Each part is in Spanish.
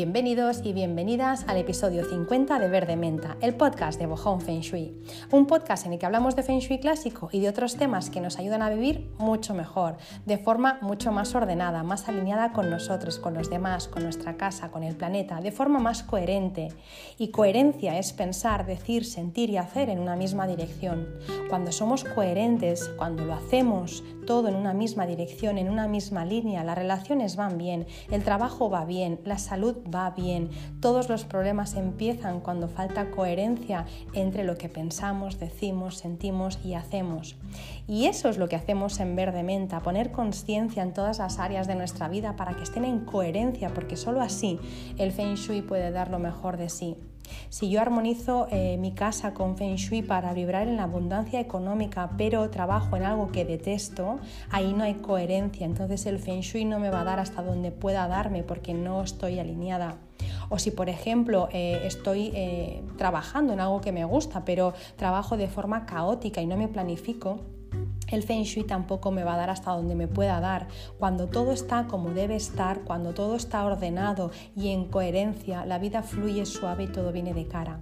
Bienvenidos y bienvenidas al episodio 50 de Verde Menta, el podcast de Bohong Feng Shui. Un podcast en el que hablamos de Feng Shui clásico y de otros temas que nos ayudan a vivir mucho mejor, de forma mucho más ordenada, más alineada con nosotros, con los demás, con nuestra casa, con el planeta, de forma más coherente. Y coherencia es pensar, decir, sentir y hacer en una misma dirección. Cuando somos coherentes, cuando lo hacemos todo en una misma dirección, en una misma línea, las relaciones van bien, el trabajo va bien, la salud va bien. Todos los problemas empiezan cuando falta coherencia entre lo que pensamos, decimos, sentimos y hacemos. Y eso es lo que hacemos en Verde Menta, poner conciencia en todas las áreas de nuestra vida para que estén en coherencia, porque solo así el Feng Shui puede dar lo mejor de sí. Si yo armonizo eh, mi casa con Feng Shui para vibrar en la abundancia económica, pero trabajo en algo que detesto, ahí no hay coherencia. Entonces el Feng Shui no me va a dar hasta donde pueda darme porque no estoy alineada. O si, por ejemplo, eh, estoy eh, trabajando en algo que me gusta, pero trabajo de forma caótica y no me planifico, el feng shui tampoco me va a dar hasta donde me pueda dar. Cuando todo está como debe estar, cuando todo está ordenado y en coherencia, la vida fluye suave y todo viene de cara.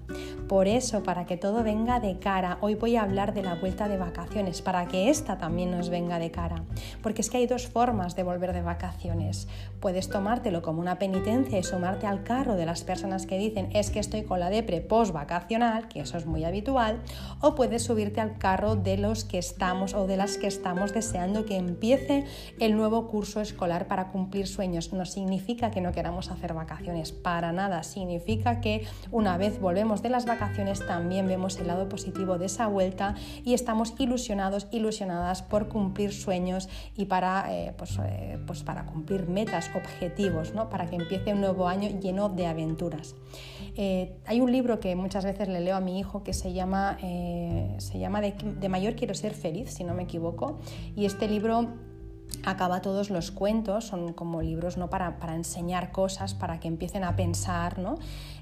Por eso, para que todo venga de cara, hoy voy a hablar de la vuelta de vacaciones, para que esta también nos venga de cara. Porque es que hay dos formas de volver de vacaciones. Puedes tomártelo como una penitencia y sumarte al carro de las personas que dicen es que estoy con la depre post vacacional, que eso es muy habitual, o puedes subirte al carro de los que estamos o de las que estamos deseando que empiece el nuevo curso escolar para cumplir sueños. No significa que no queramos hacer vacaciones, para nada. Significa que una vez volvemos de las vacaciones, también vemos el lado positivo de esa vuelta y estamos ilusionados, ilusionadas por cumplir sueños y para, eh, pues, eh, pues, para cumplir metas, objetivos, ¿no? para que empiece un nuevo año lleno de aventuras. Eh, hay un libro que muchas veces le leo a mi hijo que se llama, se llama de, de mayor quiero ser feliz, si no me equivoco, y este libro acaba todos los cuentos, son como libros ¿no? para, para enseñar cosas, para que empiecen a pensar, ¿no?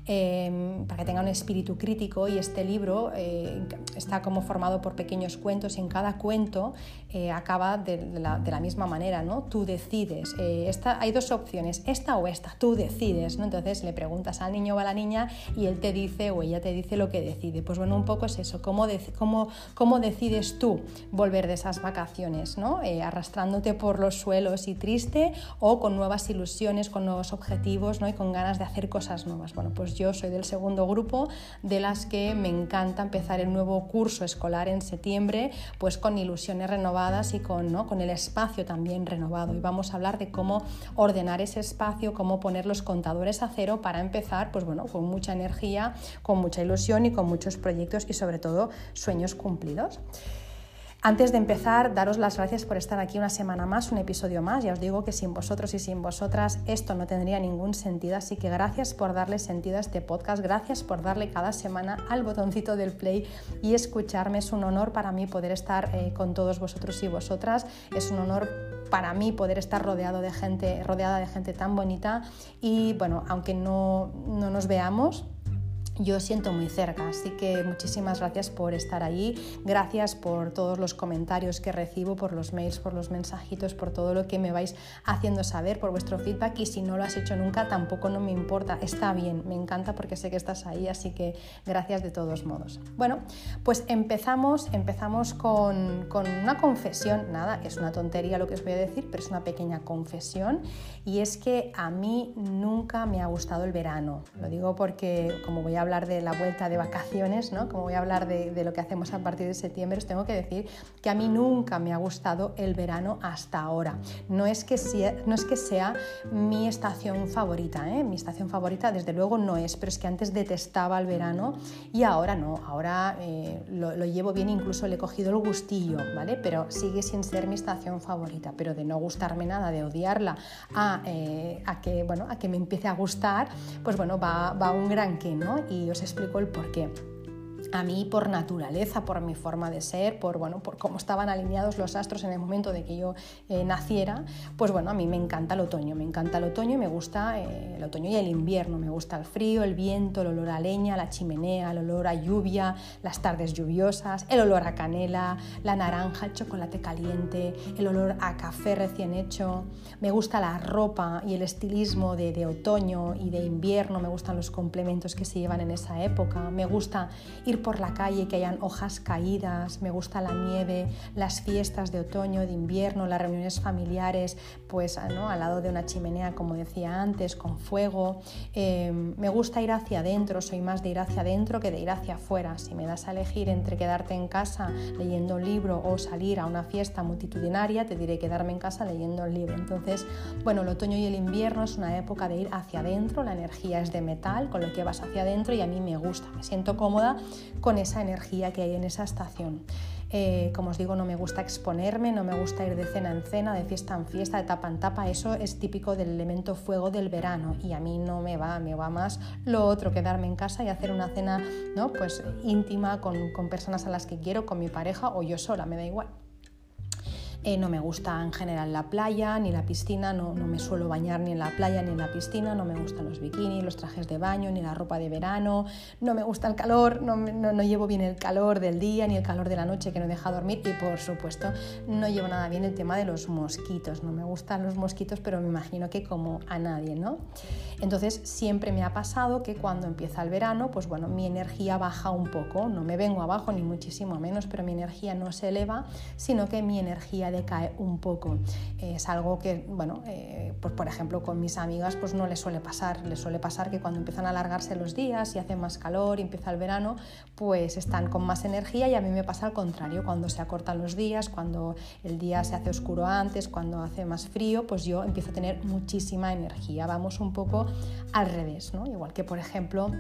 Em, para que tengan un espíritu crítico y este libro eh, está como formado por pequeños cuentos y en cada cuento eh, acaba de, la, de, la, misma manera, ¿no? Tú decides, eh, esta, hay dos opciones, esta o esta, tú decides, ¿no? Entonces le preguntas al niño o a la niña y él te dice o ella te dice lo que decide. Pues bueno, un poco es eso, cómo, cómo, cómo decides tú volver de esas vacaciones, ¿no? arrastrándote por los suelos y triste o con nuevas ilusiones, con nuevos objetivos ¿no? y con ganas de hacer cosas nuevas. Bueno, pues yo soy del segundo grupo de las que me encanta empezar el nuevo curso escolar en septiembre, pues con ilusiones renovadas y con, ¿no? con el espacio también renovado. Y vamos a hablar de cómo ordenar ese espacio, cómo poner los contadores a cero para empezar, pues bueno, con mucha energía, con mucha ilusión y con muchos proyectos y sobre todo sueños cumplidos. Antes de empezar, daros las gracias por estar aquí una semana más, un episodio más. Ya os digo que sin vosotros y sin vosotras esto no tendría ningún sentido, así que gracias por darle sentido a este podcast, gracias por darle cada semana al botoncito del play y escucharme. Es un honor para mí poder estar eh, con todos vosotros y vosotras. Es un honor para mí poder estar rodeado de gente, rodeada de gente tan bonita y bueno, aunque no, no nos veamos, yo siento muy cerca. Así que muchísimas gracias por estar ahí, gracias por todos los comentarios que recibo, por los mails, por los mensajitos, por todo lo que me vais haciendo saber, por vuestro feedback y si no lo has hecho nunca tampoco no me importa, está bien, me encanta porque sé que estás ahí, así que gracias de todos modos. Bueno, pues empezamos, empezamos con, con una confesión, nada, es una tontería lo que os voy a decir, pero es una pequeña confesión y es que a mí nunca me ha gustado el verano, lo digo porque como voy a hablar de la vuelta de vacaciones, ¿no? como voy a hablar de, lo que hacemos a partir de septiembre, os tengo que decir que a mí nunca me ha gustado el verano hasta ahora. No es que sea, mi estación favorita, ¿eh? mi estación favorita desde luego no es, pero es que antes detestaba el verano y ahora no, ahora eh, lo, llevo bien, incluso le he cogido el gustillo, ¿vale? Pero sigue sin ser mi estación favorita, pero de no gustarme nada, de odiarla, a, eh, que, bueno, a que me empiece a gustar, pues bueno, va, un gran que, ¿no? Os explico el por qué. A mí por naturaleza, por mi forma de ser, por, bueno, por cómo estaban alineados los astros en el momento de que yo eh, naciera, pues bueno, a mí me encanta el otoño, me encanta el otoño y me gusta eh, el otoño y el invierno, me gusta el frío, el viento, el olor a leña, la chimenea, el olor a lluvia, las tardes lluviosas, el olor a canela, la naranja, el chocolate caliente, el olor a café recién hecho, me gusta la ropa y el estilismo de, de otoño y de invierno, me gustan los complementos que se llevan en esa época, me gusta ir por la calle, que hayan hojas caídas, me gusta la nieve, las fiestas de otoño, de invierno, las reuniones familiares, pues ¿no? al lado de una chimenea, como decía antes, con fuego. Eh, me gusta ir hacia adentro, soy más de ir hacia adentro que de ir hacia afuera. Si me das a elegir entre quedarte en casa leyendo un libro o salir a una fiesta multitudinaria, te diré quedarme en casa leyendo el libro. Entonces, bueno, el otoño y el invierno es una época de ir hacia adentro, la energía es de metal, con lo que vas hacia adentro y a mí me gusta, me siento cómoda con esa energía que hay en esa estación. Eh, como os digo, no me gusta exponerme, no me gusta ir de cena en cena, de fiesta en fiesta, de tapa en tapa. Eso es típico del elemento fuego del verano y a mí no me va, me va más lo otro, quedarme en casa y hacer una cena ¿no? pues, íntima con, con personas a las que quiero, con mi pareja o yo sola, me da igual. Eh, no me gusta en general la playa ni la piscina, no, me suelo bañar ni en la playa ni en la piscina, no me gustan los bikinis, los trajes de baño, ni la ropa de verano, no me gusta el calor, no, no, llevo bien el calor del día ni el calor de la noche que no deja dormir y por supuesto no llevo nada bien el tema de los mosquitos, no me gustan los mosquitos pero me imagino que como a nadie, ¿no? Entonces siempre me ha pasado que cuando empieza el verano, pues bueno, mi energía baja un poco, no me vengo abajo ni muchísimo menos, pero mi energía no se eleva, sino que mi energía cae un poco. Es algo que, bueno, eh, pues por ejemplo con mis amigas pues no les suele pasar, les suele pasar que cuando empiezan a alargarse los días y hace más calor y empieza el verano, pues están con más energía y a mí me pasa al contrario, cuando se acortan los días, cuando el día se hace oscuro antes, cuando hace más frío, pues yo empiezo a tener muchísima energía. Vamos un poco al revés, ¿no? Igual que por ejemplo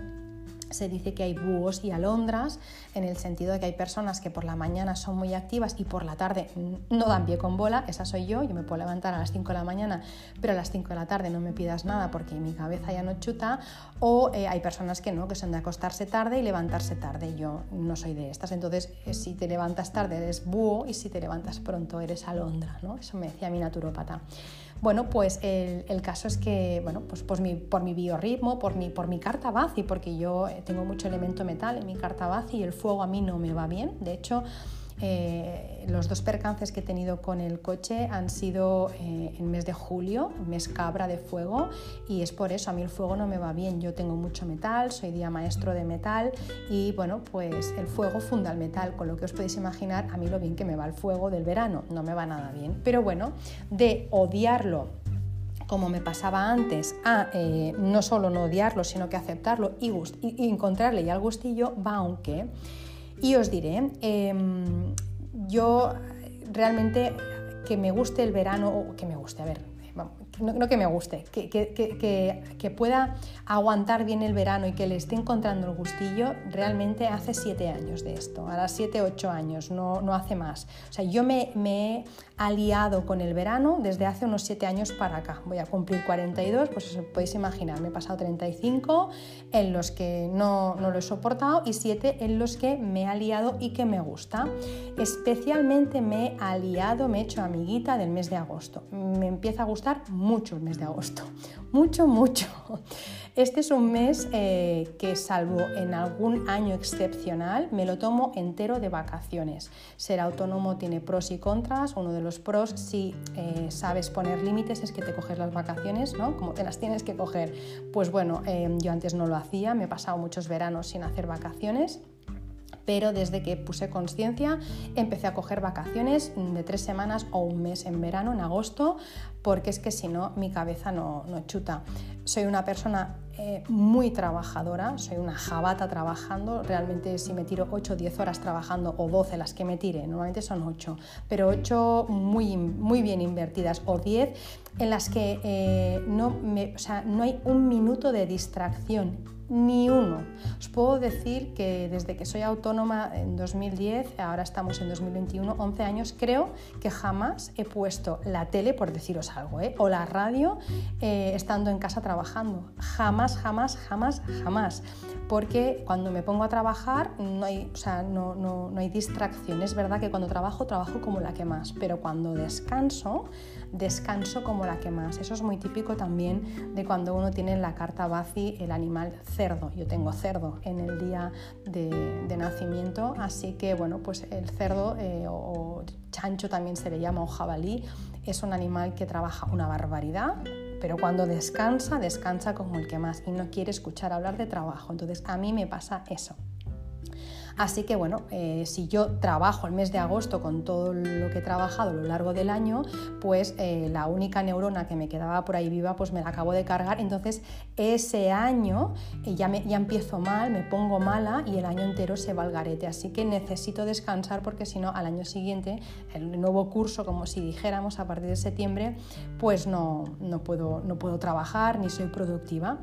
se dice que hay búhos y alondras, en el sentido de que hay personas que por la mañana son muy activas y por la tarde no dan pie con bola, esa soy yo, yo me puedo levantar a las 5 de la mañana, pero a las 5 de la tarde no me pidas nada porque mi cabeza ya no chuta, o eh, hay personas que no, que son de acostarse tarde y levantarse tarde, yo no soy de estas, entonces eh, si te levantas tarde eres búho y si te levantas pronto eres alondra, ¿no? eso me decía mi naturópata. Bueno, pues el, caso es que, bueno, pues, pues por mi biorritmo, por mi, por mi carta y porque yo eh, tengo mucho elemento metal en mi carta baz y el fuego a mí no me va bien. De hecho, eh, los dos percances que he tenido con el coche han sido eh, en mes de julio, mes cabra de fuego, y es por eso a mí el fuego no me va bien. Yo tengo mucho metal, soy día maestro de metal y bueno, pues el fuego funda el metal, con lo que os podéis imaginar a mí lo bien que me va el fuego del verano, no me va nada bien. Pero bueno, de odiarlo como me pasaba antes, a eh, no solo no odiarlo, sino que aceptarlo y, y encontrarle ya el gustillo, va aunque. Y os diré, em, yo realmente que me guste el verano, o que me guste, a ver, no, que me guste, que, que, pueda aguantar bien el verano y que le esté encontrando el gustillo, realmente hace siete años de esto, ahora siete, ocho años, no, no hace más. O sea, yo me, me, he aliado con el verano desde hace unos siete años para acá. Voy a cumplir 42, pues os podéis imaginar, me he pasado 35 en los que no, no lo he soportado y siete en los que me he aliado y que me gusta. Especialmente me he aliado, me he hecho amiguita del mes de agosto. Me empieza a gustar mucho el mes de agosto, mucho, mucho. Este es un mes eh, que salvo en algún año excepcional, me lo tomo entero de vacaciones. Ser autónomo tiene pros y contras. Uno de los pros, si eh, sabes poner límites, es que te coges las vacaciones, ¿no? Como te las tienes que coger. Pues bueno, eh, yo antes no lo hacía, me he pasado muchos veranos sin hacer vacaciones pero desde que puse conciencia empecé a coger vacaciones de tres semanas o un mes en verano, en agosto, porque es que si no mi cabeza no, no chuta. Soy una persona eh, muy trabajadora, soy una jabata trabajando, realmente si me tiro 8 o 10 horas trabajando o 12 las que me tire, normalmente son 8, pero 8 muy, muy bien invertidas o 10 en las que eh, no, me, o sea, no hay un minuto de distracción ni uno. Os puedo decir que desde que soy autónoma en 2010, ahora estamos en 2021, 11 años, creo que jamás he puesto la tele, por deciros salgo, ¿eh? o la radio eh, estando en casa trabajando. Jamás, jamás, jamás, jamás. Porque cuando me pongo a trabajar no hay, o sea, no, no, no hay distracción. Es verdad que cuando trabajo, trabajo como la que más, pero cuando descanso, descanso como la que más. Eso es muy típico también de cuando uno tiene en la carta Bazi el animal cerdo. Yo tengo cerdo en el día de, nacimiento, así que bueno, pues el cerdo eh, o, chancho también se le llama o jabalí, es un animal que trabaja una barbaridad, pero cuando descansa, descansa como el que más y no quiere escuchar hablar de trabajo. Entonces a mí me pasa eso. Así que bueno, eh, si yo trabajo el mes de agosto con todo lo que he trabajado a lo largo del año, pues eh, la única neurona que me quedaba por ahí viva, pues me la acabo de cargar. Entonces ese año eh, ya, me, ya empiezo mal, me pongo mala y el año entero se va al garete. Así que necesito descansar porque si no, al año siguiente, el nuevo curso, como si dijéramos, a partir de septiembre, pues no, no, puedo, no puedo trabajar ni soy productiva.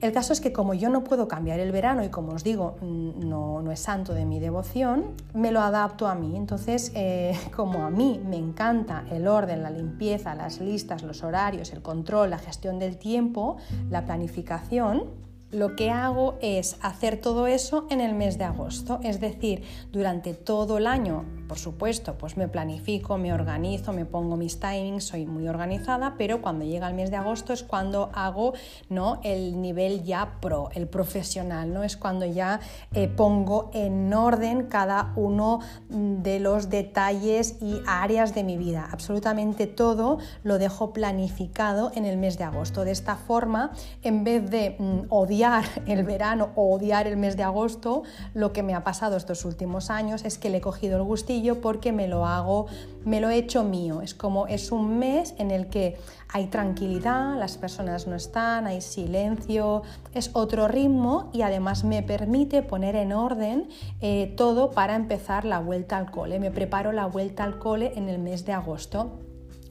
El caso es que como yo no puedo cambiar el verano y como os digo, mm, no, es santo de mi devoción, me lo adapto a mí. Entonces, eh, como a mí me encanta el orden, la limpieza, las listas, los horarios, el control, la gestión del tiempo, la planificación, lo que hago es hacer todo eso en el mes de agosto, es decir, durante todo el año, por supuesto, pues me planifico, me organizo, me pongo mis timings, soy muy organizada, pero cuando llega el mes de agosto es cuando hago ¿no? el nivel ya pro, el profesional, ¿no? Es cuando ya eh, pongo en orden cada uno de los detalles y áreas de mi vida. Absolutamente todo lo dejo planificado en el mes de agosto. De esta forma, en vez de mm, odiar el verano o odiar el mes de agosto, lo que me ha pasado estos últimos años es que le he cogido el gustillo porque me lo hago, me lo he hecho mío. Es como es un mes en el que hay tranquilidad, las personas no están, hay silencio, es otro ritmo y además me permite poner en orden eh, todo para empezar la vuelta al cole. Me preparo la vuelta al cole en el mes de agosto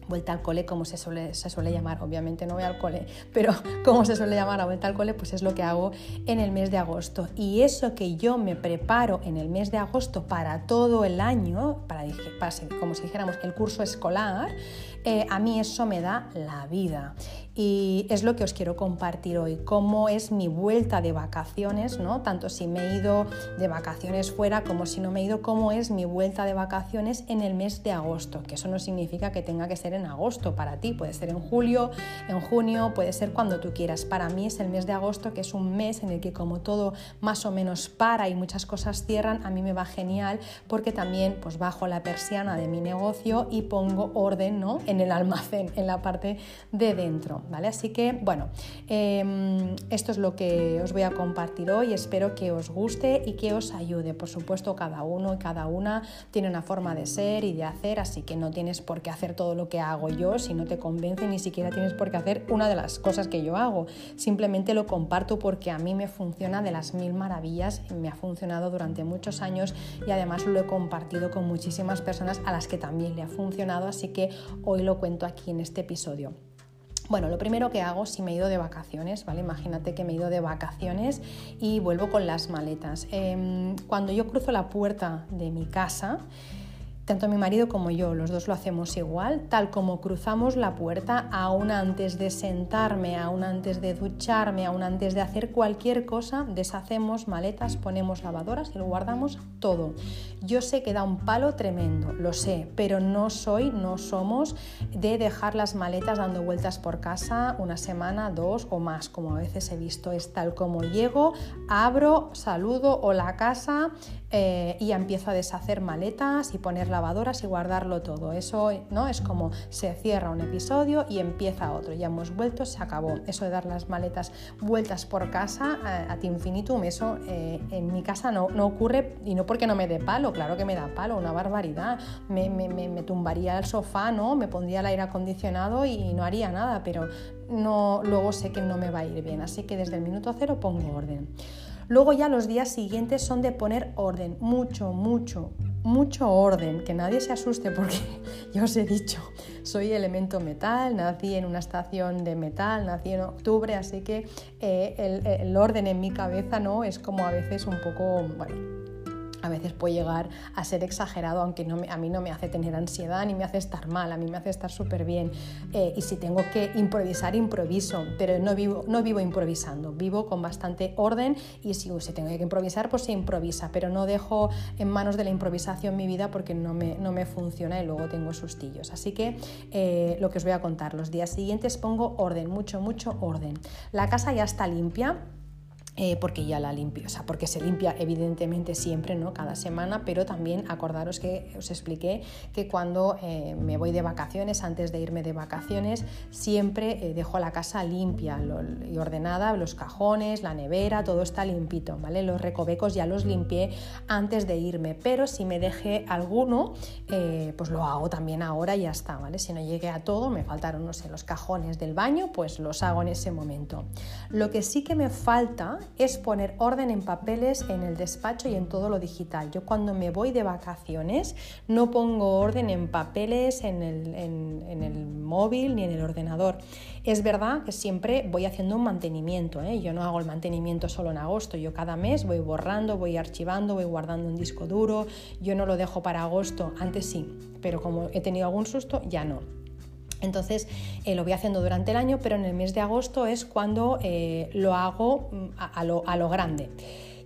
vuelta al cole, como se suele, se suele llamar, obviamente no voy al cole, pero como se suele llamar a vuelta al cole, pues es lo que hago en el mes de agosto. Y eso que yo me preparo en el mes de agosto para todo el año, para, para como si dijéramos el curso escolar, eh, a mí eso me da la vida. Y es lo que os quiero compartir hoy, cómo es mi vuelta de vacaciones, ¿no? Tanto si me he ido de vacaciones fuera como si no me he ido, cómo es mi vuelta de vacaciones en el mes de agosto, que eso no significa que tenga que ser en agosto para ti, puede ser en julio, en junio, puede ser cuando tú quieras. Para mí es el mes de agosto, que es un mes en el que como todo más o menos para y muchas cosas cierran, a mí me va genial porque también pues bajo la persiana de mi negocio y pongo orden ¿no? en el almacén, en la parte de dentro. Así que, bueno, em, esto es lo que os voy a compartir hoy. Espero que os guste y que os ayude. Por supuesto, cada uno y cada una tiene una forma de ser y de hacer, así que no tienes por qué hacer todo lo que hago yo. Si no te convence, ni siquiera tienes por qué hacer una de las cosas que yo hago. Simplemente lo comparto porque a mí me funciona de las mil maravillas, me ha funcionado durante muchos años y además lo he compartido con muchísimas personas a las que también le ha funcionado, así que hoy lo cuento aquí en este episodio. Bueno, lo primero que hago si me he ido de vacaciones, ¿vale? Imagínate que me he ido de vacaciones y vuelvo con las maletas. Em, cuando yo cruzo la puerta de mi casa, tanto mi marido como yo, los dos lo hacemos igual, tal como cruzamos la puerta, aún antes de sentarme, aún antes de ducharme, aún antes de hacer cualquier cosa, deshacemos maletas, ponemos lavadoras y lo guardamos todo. Yo sé que da un palo tremendo, lo sé, pero no soy, no somos de dejar las maletas dando vueltas por casa una semana, dos o más, como a veces he visto. Es tal como llego, abro, saludo o la casa eh, y empiezo a deshacer maletas y poner lavadoras y guardarlo todo. Eso no es como se cierra un episodio y empieza otro. Ya hemos vuelto, se acabó. Eso de dar las maletas vueltas por casa a, ti infinitum, eso eh, en mi casa no, no, ocurre y no porque no me dé palo, claro que me da palo, una barbaridad. Me, me, me, tumbaría al sofá, ¿no? me pondría el aire acondicionado y no haría nada, pero no, luego sé que no me va a ir bien. Así que desde el minuto cero pongo orden. Luego ya los días siguientes son de poner orden, mucho, mucho, mucho orden, que nadie se asuste porque ya os he dicho, soy elemento metal, nací en una estación de metal, nací en octubre, así que eh, el, orden en mi cabeza no es como a veces un poco, bueno, a veces puede llegar a ser exagerado, aunque a mí no me hace tener ansiedad ni me hace estar mal, a mí me hace estar súper bien. Eh, y si tengo que improvisar, improviso, pero no vivo, improvisando, vivo con bastante orden y si, si tengo que improvisar, pues se improvisa, pero no dejo en manos de la improvisación mi vida porque no me, no me funciona y luego tengo sustillos. Así que eh, lo que os voy a contar, los días siguientes pongo orden, mucho, mucho orden. La casa ya está limpia eh, porque ya la limpio, o sea, porque se limpia evidentemente siempre, ¿no? Cada semana, pero también acordaros que os expliqué que cuando eh, me voy de vacaciones, antes de irme de vacaciones, siempre eh, dejo la casa limpia y ordenada, los cajones, la nevera, todo está limpito, ¿vale? Los recovecos ya los limpié antes de irme, pero si me dejé alguno, pues lo hago también ahora y ya está, ¿vale? Si no llegué a todo, me faltaron, no sé, los cajones del baño, pues los hago en ese momento. Lo que sí que me falta es poner orden en papeles en el despacho y en todo lo digital. Yo cuando me voy de vacaciones no pongo orden en papeles, en el, móvil ni en el ordenador. Es verdad que siempre voy haciendo un mantenimiento. ¿eh? Yo no hago el mantenimiento solo en agosto. Yo cada mes voy borrando, voy archivando, voy guardando un disco duro. Yo no lo dejo para agosto. Antes sí, pero como he tenido algún susto, ya no. Entonces eh, lo voy haciendo durante el año, pero en el mes de agosto es cuando eh, lo hago mm, a, lo, grande.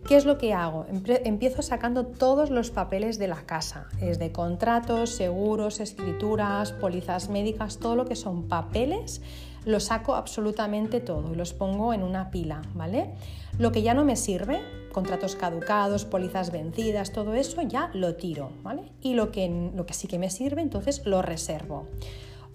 ¿Qué es lo que hago? Empiezo sacando todos los papeles de la casa, es de contratos, seguros, escrituras, pólizas médicas, todo lo que son papeles, lo saco absolutamente todo y los pongo en una pila, ¿vale? Lo que ya no me sirve, contratos caducados, pólizas vencidas, todo eso ya lo tiro, ¿vale? Y lo que, lo que sí que me sirve, entonces lo reservo.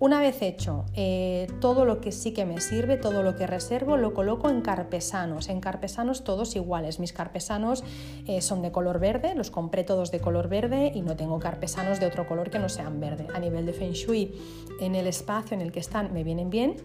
Una vez hecho eh, todo lo que sí que me sirve, todo lo que reservo, lo coloco en carpesanos. En carpesanos todos iguales. Mis carpesanos eh, son de color verde, los compré todos de color verde y no tengo carpesanos de otro color que no sean verde. A nivel de Feng Shui, en el espacio en el que están me vienen bien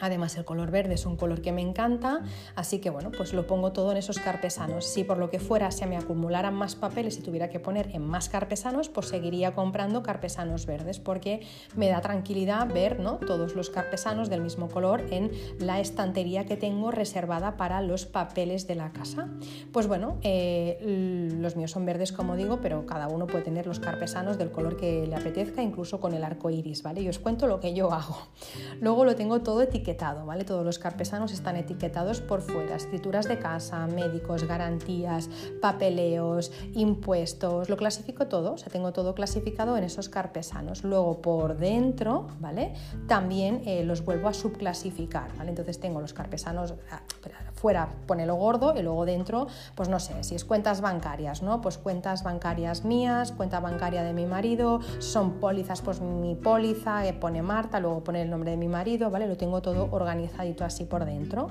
Además el color verde es un color que me encanta, así que bueno, pues lo pongo todo en esos carpesanos. Si por lo que fuera se me acumularan más papeles y tuviera que poner en más carpesanos, pues seguiría comprando carpesanos verdes porque me da tranquilidad ver ¿no? todos los carpesanos del mismo color en la estantería que tengo reservada para los papeles de la casa. Pues bueno, eh, los míos son verdes como digo, pero cada uno puede tener los carpesanos del color que le apetezca, incluso con el arco iris, ¿vale? Y os cuento lo que yo hago. Luego lo tengo todo etiquetado ¿vale? Todos los carpesanos están etiquetados por fuera, escrituras de casa, médicos, garantías, papeleos, impuestos, lo clasifico todo, o sea, tengo todo clasificado en esos carpesanos. Luego por dentro, ¿vale? También eh, los vuelvo a subclasificar, ¿vale? Entonces tengo los carpesanos, ah, fuera pone lo gordo y luego dentro, pues no sé, si es cuentas bancarias, ¿no? Pues cuentas bancarias mías, cuenta bancaria de mi marido, son pólizas, pues mi póliza, que pone Marta, luego pone el nombre de mi marido, ¿vale? Lo tengo todo organizadito así por dentro.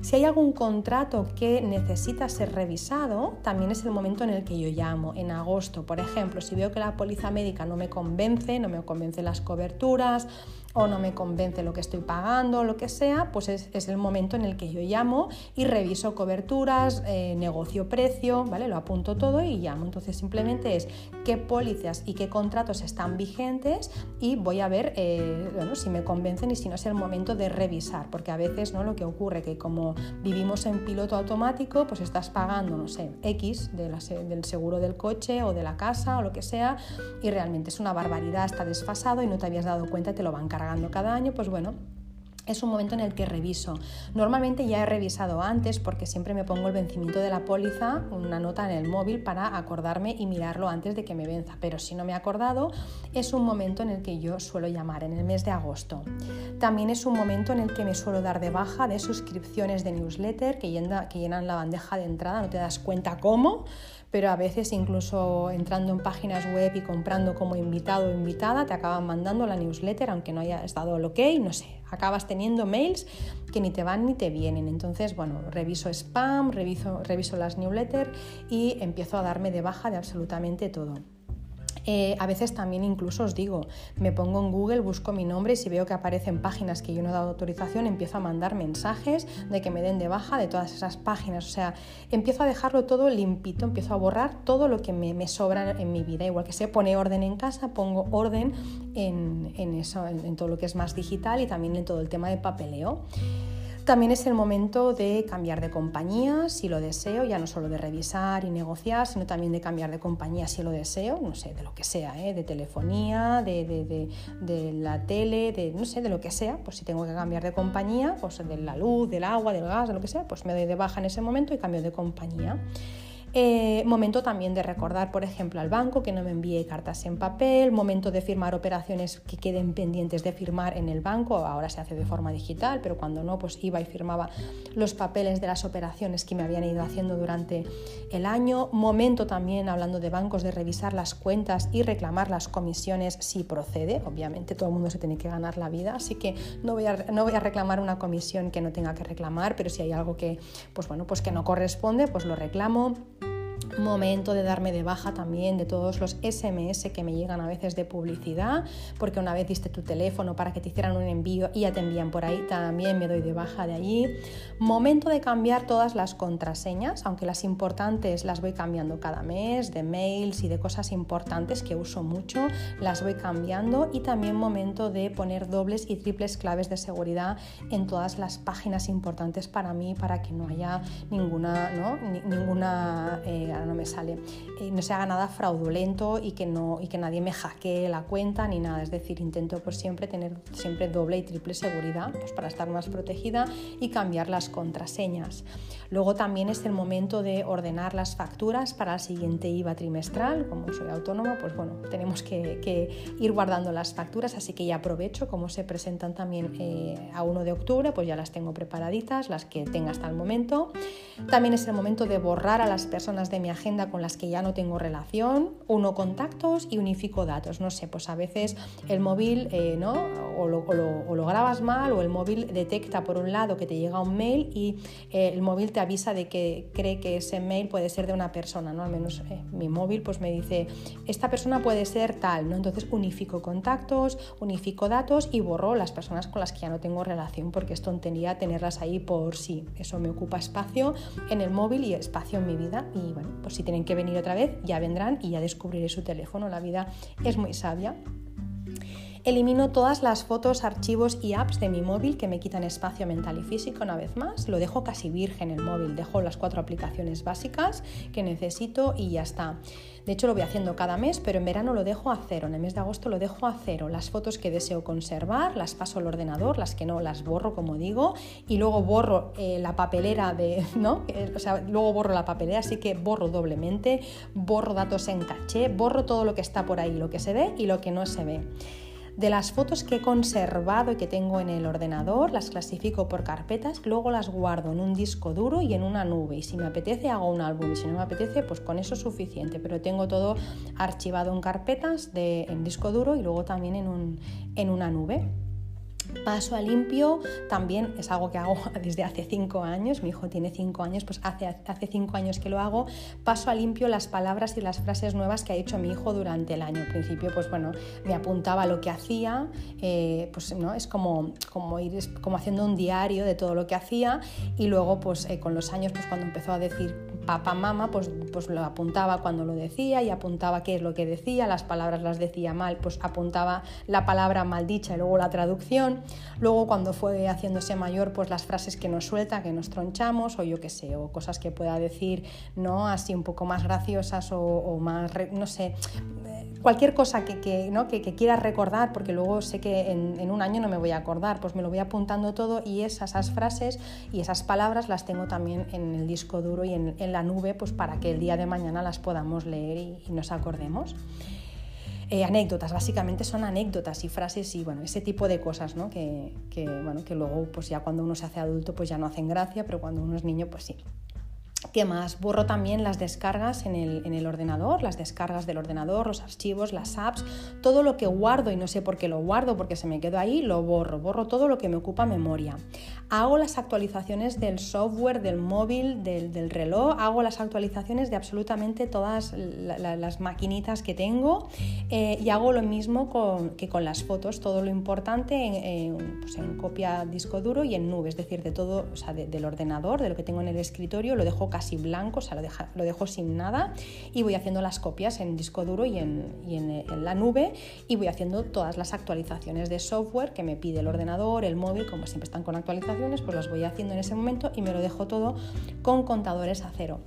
Si hay algún contrato que necesita ser revisado, también es el momento en el que yo llamo, en agosto, por ejemplo, si veo que la póliza médica no me convence, no me convence las coberturas, o no me convence lo que estoy pagando, lo que sea, pues es, el momento en el que yo llamo y reviso coberturas, eh, negocio precio, ¿vale? Lo apunto todo y llamo. Entonces simplemente es qué pólizas y qué contratos están vigentes y voy a ver eh, si me convencen y si no es el momento de revisar, porque a veces ¿no? lo que ocurre que como vivimos en piloto automático, pues estás pagando, no sé, X del seguro del coche o de la casa o lo que sea y realmente es una barbaridad, está desfasado y no te habías dado cuenta y te lo van cargando cada año, pues bueno, es un momento en el que reviso. Normalmente ya he revisado antes porque siempre me pongo el vencimiento de la póliza, una nota en el móvil para acordarme y mirarlo antes de que me venza. Pero si no me he acordado, es un momento en el que yo suelo llamar, en el mes de agosto. También es un momento en el que me suelo dar de baja de suscripciones de newsletter que, que llenan la bandeja de entrada, no te das cuenta cómo pero a veces incluso entrando en páginas web y comprando como invitado o invitada, te acaban mandando la newsletter, aunque no haya estado el ok, no sé, acabas teniendo mails que ni te van ni te vienen. Entonces, bueno, reviso spam, reviso, reviso las newsletters y empiezo a darme de baja de absolutamente todo. Eh, a veces también incluso os digo, me pongo en Google, busco mi nombre y si veo que aparecen páginas que yo no he dado autorización, empiezo a mandar mensajes de que me den de baja de todas esas páginas. O sea, empiezo a dejarlo todo limpito, empiezo a borrar todo lo que me, sobra en mi vida. Igual que se pone orden en casa, pongo orden en, eso, en todo lo que es más digital y también en todo el tema de papeleo. También es el momento de cambiar de compañía si lo deseo, ya no solo de revisar y negociar, sino también de cambiar de compañía si lo deseo, no sé, de lo que sea, ¿eh? de telefonía, de, de, la tele, de no sé, de lo que sea, pues si tengo que cambiar de compañía, pues de la luz, del agua, del gas, de lo que sea, pues me doy de baja en ese momento y cambio de compañía. Eh, momento también de recordar, por ejemplo, al banco que no me envíe cartas en papel, momento de firmar operaciones que queden pendientes de firmar en el banco, ahora se hace de forma digital, pero cuando no, pues iba y firmaba los papeles de las operaciones que me habían ido haciendo durante el año, momento también, hablando de bancos, de revisar las cuentas y reclamar las comisiones si procede, obviamente todo el mundo se tiene que ganar la vida, así que no voy a, no voy a reclamar una comisión que no tenga que reclamar, pero si hay algo que, pues bueno, pues que no corresponde, pues lo reclamo momento de darme de baja también de todos los SMS que me llegan a veces de publicidad, porque una vez diste tu teléfono para que te hicieran un envío y ya te envían por ahí, también me doy de baja de allí. Momento de cambiar todas las contraseñas, aunque las importantes las voy cambiando cada mes, de mails y de cosas importantes que uso mucho, las voy cambiando y también momento de poner dobles y triples claves de seguridad en todas las páginas importantes para mí, para que no haya ninguna, ¿no? ninguna eh, no me sale, eh, no se haga nada fraudulento y que, no, y que nadie me hackee la cuenta ni nada. Es decir, intento por siempre tener siempre doble y triple seguridad pues para estar más protegida y cambiar las contraseñas. Luego también es el momento de ordenar las facturas para el siguiente IVA trimestral. Como soy autónoma, pues bueno, tenemos que, ir guardando las facturas, así que ya aprovecho, como se presentan también eh, a 1 de octubre, pues ya las tengo preparaditas, las que tenga hasta el momento. También es el momento de borrar a las personas de mi agenda con las que ya no tengo relación, uno contactos y unifico datos. No sé, pues a veces el móvil eh, ¿no? o lo, o, lo, grabas mal o el móvil detecta por un lado que te llega un mail y eh, el móvil te avisa de que cree que ese mail puede ser de una persona, ¿no? Al menos eh, mi móvil pues me dice, esta persona puede ser tal, ¿no? Entonces unifico contactos, unifico datos y borro las personas con las que ya no tengo relación porque es tontería tenerlas ahí por sí. Eso me ocupa espacio en el móvil y espacio en mi vida y bueno, pues si tienen que venir otra vez ya vendrán y ya descubriré su teléfono. La vida es muy sabia. Elimino todas las fotos, archivos y apps de mi móvil que me quitan espacio mental y físico una vez más. Lo dejo casi virgen el móvil. Dejo las cuatro aplicaciones básicas que necesito y ya está. De hecho lo voy haciendo cada mes, pero en verano lo dejo a cero. En el mes de agosto lo dejo a cero. Las fotos que deseo conservar las paso al ordenador, las que no las borro como digo y luego borro eh, la papelera de, ¿no? O sea, luego borro la papelera, así que borro doblemente, borro datos en caché, borro todo lo que está por ahí, lo que se ve y lo que no se ve. De las fotos que he conservado y que tengo en el ordenador, las clasifico por carpetas, luego las guardo en un disco duro y en una nube. Y si me apetece, hago un álbum. Y si no me apetece, pues con eso es suficiente. Pero tengo todo archivado en carpetas, en disco duro y luego también en, en una nube. Paso a limpio también es algo que hago desde hace cinco años, mi hijo tiene cinco años, pues hace, hace cinco años que lo hago, paso a limpio las palabras y las frases nuevas que ha hecho mi hijo durante el año. Al principio, pues bueno, me apuntaba lo que hacía, eh, pues no, es como, como ir como haciendo un diario de todo lo que hacía y luego pues eh, con los años, pues cuando empezó a decir papá, mamá, pues, pues lo apuntaba cuando lo decía y apuntaba qué es lo que decía, las palabras las decía mal, pues apuntaba la palabra mal dicha y luego la traducción. Luego cuando fue haciéndose mayor, pues las frases que nos suelta, que nos tronchamos o yo qué sé, o cosas que pueda decir, ¿no? Así un poco más graciosas o, más, no sé, cualquier cosa que, ¿no? que, quiera recordar, porque luego sé que en, un año no me voy a acordar, pues me lo voy apuntando todo y esas, esas frases y esas palabras las tengo también en el disco duro y en, en la nube, pues para que el día de mañana las podamos leer y, nos acordemos. Eh, anécdotas, básicamente son anécdotas y frases y bueno, ese tipo de cosas, ¿no? Que, bueno, que luego pues ya cuando uno se hace adulto pues ya no hacen gracia, pero cuando uno es niño pues sí. ¿Qué más? Borro también las descargas en el, ordenador, las descargas del ordenador, los archivos, las apps, todo lo que guardo y no sé por qué lo guardo, porque se me quedó ahí, lo borro, borro todo lo que me ocupa memoria. Hago las actualizaciones del software, del móvil, del, reloj, hago las actualizaciones de absolutamente todas las maquinitas que tengo eh, y hago lo mismo que con las fotos, todo lo importante en, pues copia disco duro y en nube, es decir, de todo, o sea, del ordenador, de lo que tengo en el escritorio, lo dejo casi blanco, o sea, lo, dejo sin nada y voy haciendo las copias en disco duro y, en, en, la nube y voy haciendo todas las actualizaciones de software que me pide el ordenador, el móvil, como siempre están con actualizaciones pues las voy haciendo en ese momento y me lo dejo todo con contadores a cero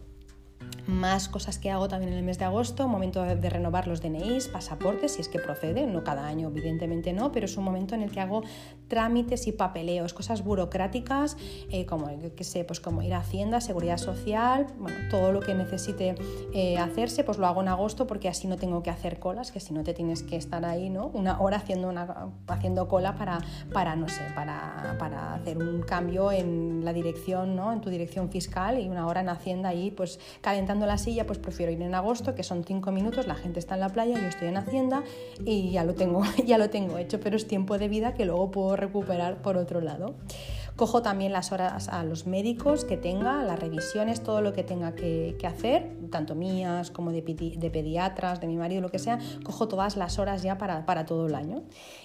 más cosas que hago también en el mes de agosto, momento de renovar los DNIs, pasaportes, si es que procede, no cada año evidentemente no, pero es un momento en el que hago trámites y papeleos, cosas burocráticas eh, como, que sé, pues como ir a Hacienda, Seguridad Social, bueno, todo lo que necesite eh, hacerse, pues lo hago en agosto porque así no tengo que hacer colas, que si no te tienes que estar ahí, ¿no? Una hora haciendo, una, haciendo cola para, para no sé, para, para hacer un cambio en la dirección, ¿no? En tu dirección fiscal y una hora en Hacienda ahí, pues calentando la silla, pues prefiero ir en agosto, que son cinco minutos, la gente está en la playa, yo estoy en Hacienda y ya lo tengo, ya lo tengo hecho, pero es tiempo de vida que luego puedo recuperar por otro lado. Cojo también las horas a los médicos que tenga, las revisiones, todo lo que tenga que, hacer, tanto mías como de, pediatras, de mi marido, lo que sea, cojo todas las horas ya para, para, todo el año.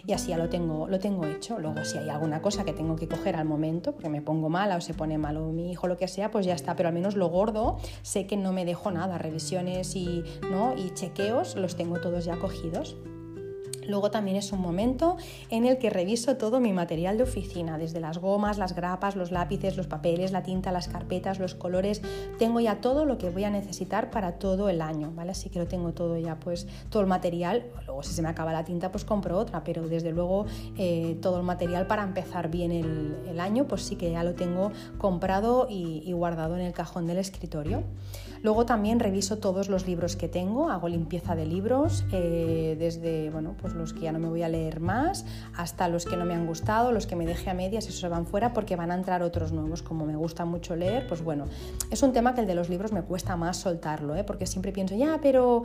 Y así ya lo tengo, lo tengo hecho. Luego, si hay alguna cosa que tengo que coger al momento, porque me pongo mala o se pone malo mi hijo, lo que sea, pues ya está. Pero al menos lo gordo, sé que no me dejo nada. Revisiones y, ¿no? y chequeos los tengo todos ya cogidos. Luego también es un momento en el que reviso todo mi material de oficina, desde las gomas, las grapas, los lápices, los papeles, la tinta, las carpetas, los colores. Tengo ya todo lo que voy a necesitar para todo el año, ¿vale? Así que lo tengo todo ya, pues todo el material. Luego si se me acaba la tinta, pues compro otra, pero desde luego eh, todo el material para empezar bien el, año, pues sí que ya lo tengo comprado y guardado en el cajón del escritorio. Luego también reviso todos los libros que tengo, hago limpieza de libros, eh, desde bueno, pues los que ya no me voy a leer más hasta los que no me han gustado, los que me dejé a medias, eso se van fuera porque van a entrar otros nuevos. Como me gusta mucho leer, pues bueno, es un tema que el de los libros me cuesta más soltarlo, ¿eh? porque siempre pienso, ya, pero,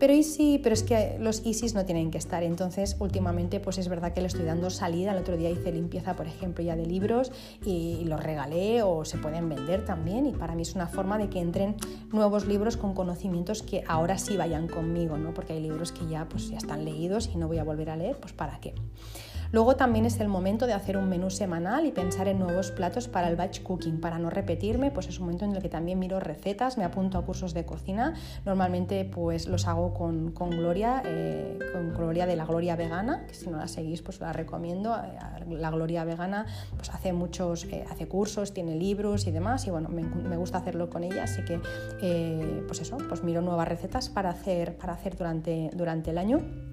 pero easy, pero es que los easys no tienen que estar. Entonces, últimamente, pues es verdad que le estoy dando salida. El otro día hice limpieza, por ejemplo, ya de libros y, los regalé o se pueden vender también. Y para mí es una forma de que entren nuevos nuevos libros con conocimientos que ahora sí vayan conmigo, ¿no? porque hay libros que ya, pues, ya están leídos y no voy a volver a leer, pues para qué. Luego también es el momento de hacer un menú semanal y pensar en nuevos platos para el batch cooking. Para no repetirme, pues es un momento en el que también miro recetas, me apunto a cursos de cocina. Normalmente pues los hago con, Gloria, eh, con Gloria de la Gloria Vegana, que si no la seguís pues la recomiendo. Eh, la Gloria Vegana pues hace muchos, eh, hace cursos, tiene libros y demás y bueno, me, gusta hacerlo con ella, así que pues eso, pues miro nuevas recetas para hacer, para hacer durante, durante el año.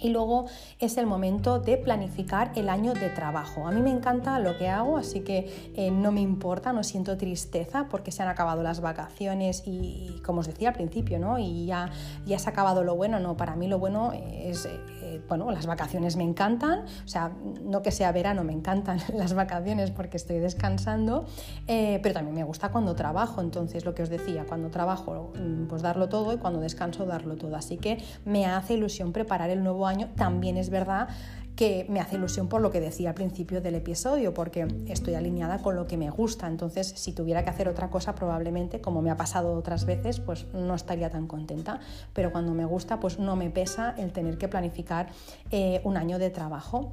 Y luego es el momento de planificar el año de trabajo. A mí me encanta lo que hago, así que eh, no me importa, no siento tristeza porque se han acabado las vacaciones y, como os decía al principio, ¿no? Y ya, ya se ha acabado lo bueno, no, para mí lo bueno es, eh, bueno, las vacaciones me encantan, o sea, no que sea verano, me encantan las vacaciones porque estoy descansando, eh, pero también me gusta cuando trabajo, entonces lo que os decía, cuando trabajo, mm, pues darlo todo y cuando descanso, darlo todo. Así que me hace ilusión preparar el nuevo año, también es verdad que me hace ilusión por lo que decía al principio del episodio, porque estoy alineada con lo que me gusta. Entonces, si tuviera que hacer otra cosa, probablemente, como me ha pasado otras veces, pues no estaría tan contenta. Pero cuando me gusta, pues no me pesa el tener que planificar eh, un año de trabajo.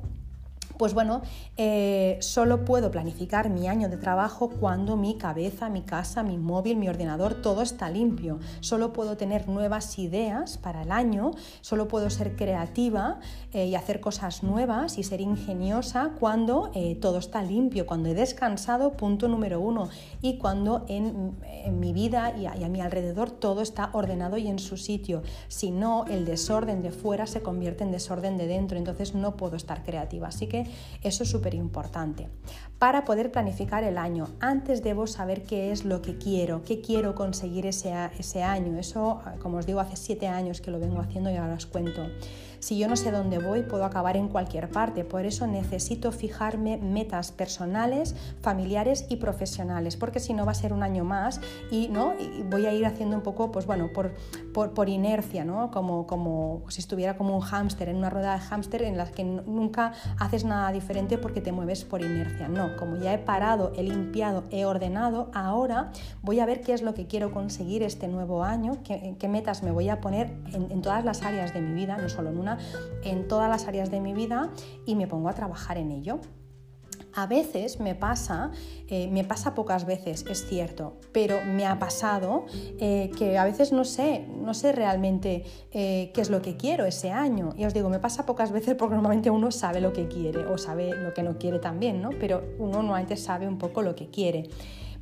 Pues bueno, eh, solo puedo planificar mi año de trabajo cuando mi cabeza, mi casa, mi móvil, mi ordenador, todo está limpio. Solo puedo tener nuevas ideas para el año, solo puedo ser creativa eh, y hacer cosas nuevas y ser ingeniosa cuando eh, todo está limpio, cuando he descansado, punto número uno, y cuando en, mi vida y a, y a mi alrededor todo está ordenado y en su sitio. Si no, el desorden de fuera se convierte en desorden de dentro, entonces no puedo estar creativa. Así que eso es súper importante. Para poder planificar el año, antes debo saber qué es lo que quiero, qué quiero conseguir ese, año. Eso, como os digo, hace siete años que lo vengo haciendo y ahora os cuento. Si yo no sé dónde voy, puedo acabar en cualquier parte. Por eso necesito fijarme metas personales, familiares y profesionales, porque si no va a ser un año más y, ¿no? voy a ir haciendo un poco, pues bueno, por, por, inercia, ¿no? Como, como si estuviera como un hámster, en una rueda de hámster en la que nunca haces nada diferente porque te mueves por inercia. No, como ya he parado, he limpiado, he ordenado, ahora voy a ver qué es lo que quiero conseguir este nuevo año, qué, metas me voy a poner en todas las áreas de mi vida, no solo en una en todas las áreas de mi vida y me pongo a trabajar en ello. A veces me pasa, eh, me pasa pocas veces, es cierto, pero me ha pasado eh, que a veces no sé, no sé realmente eh, qué es lo que quiero ese año. Y os digo, me pasa pocas veces porque normalmente uno sabe lo que quiere o sabe lo que no quiere también, ¿no? Pero uno normalmente sabe un poco lo que quiere.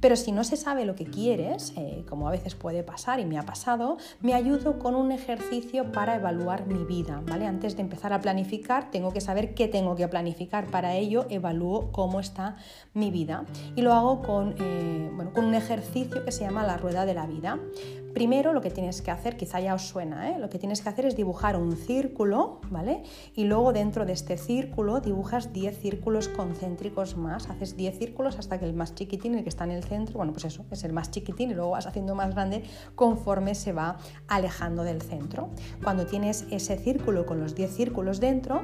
Pero si no se sabe lo que quieres, eh, como a veces puede pasar y me ha pasado, me ayudo con un ejercicio para evaluar mi vida. ¿vale? Antes de empezar a planificar, tengo que saber qué tengo que planificar. Para ello, evalúo cómo está mi vida. Y lo hago con, eh, bueno, con un ejercicio que se llama la rueda de la vida. Primero lo que tienes que hacer, quizá ya os suena, ¿eh? lo que tienes que hacer es dibujar un círculo, ¿vale? Y luego dentro de este círculo dibujas 10 círculos concéntricos más, haces 10 círculos hasta que el más chiquitín, el que está en el centro, bueno, pues eso, es el más chiquitín y luego vas haciendo más grande conforme se va alejando del centro. Cuando tienes ese círculo con los 10 círculos dentro,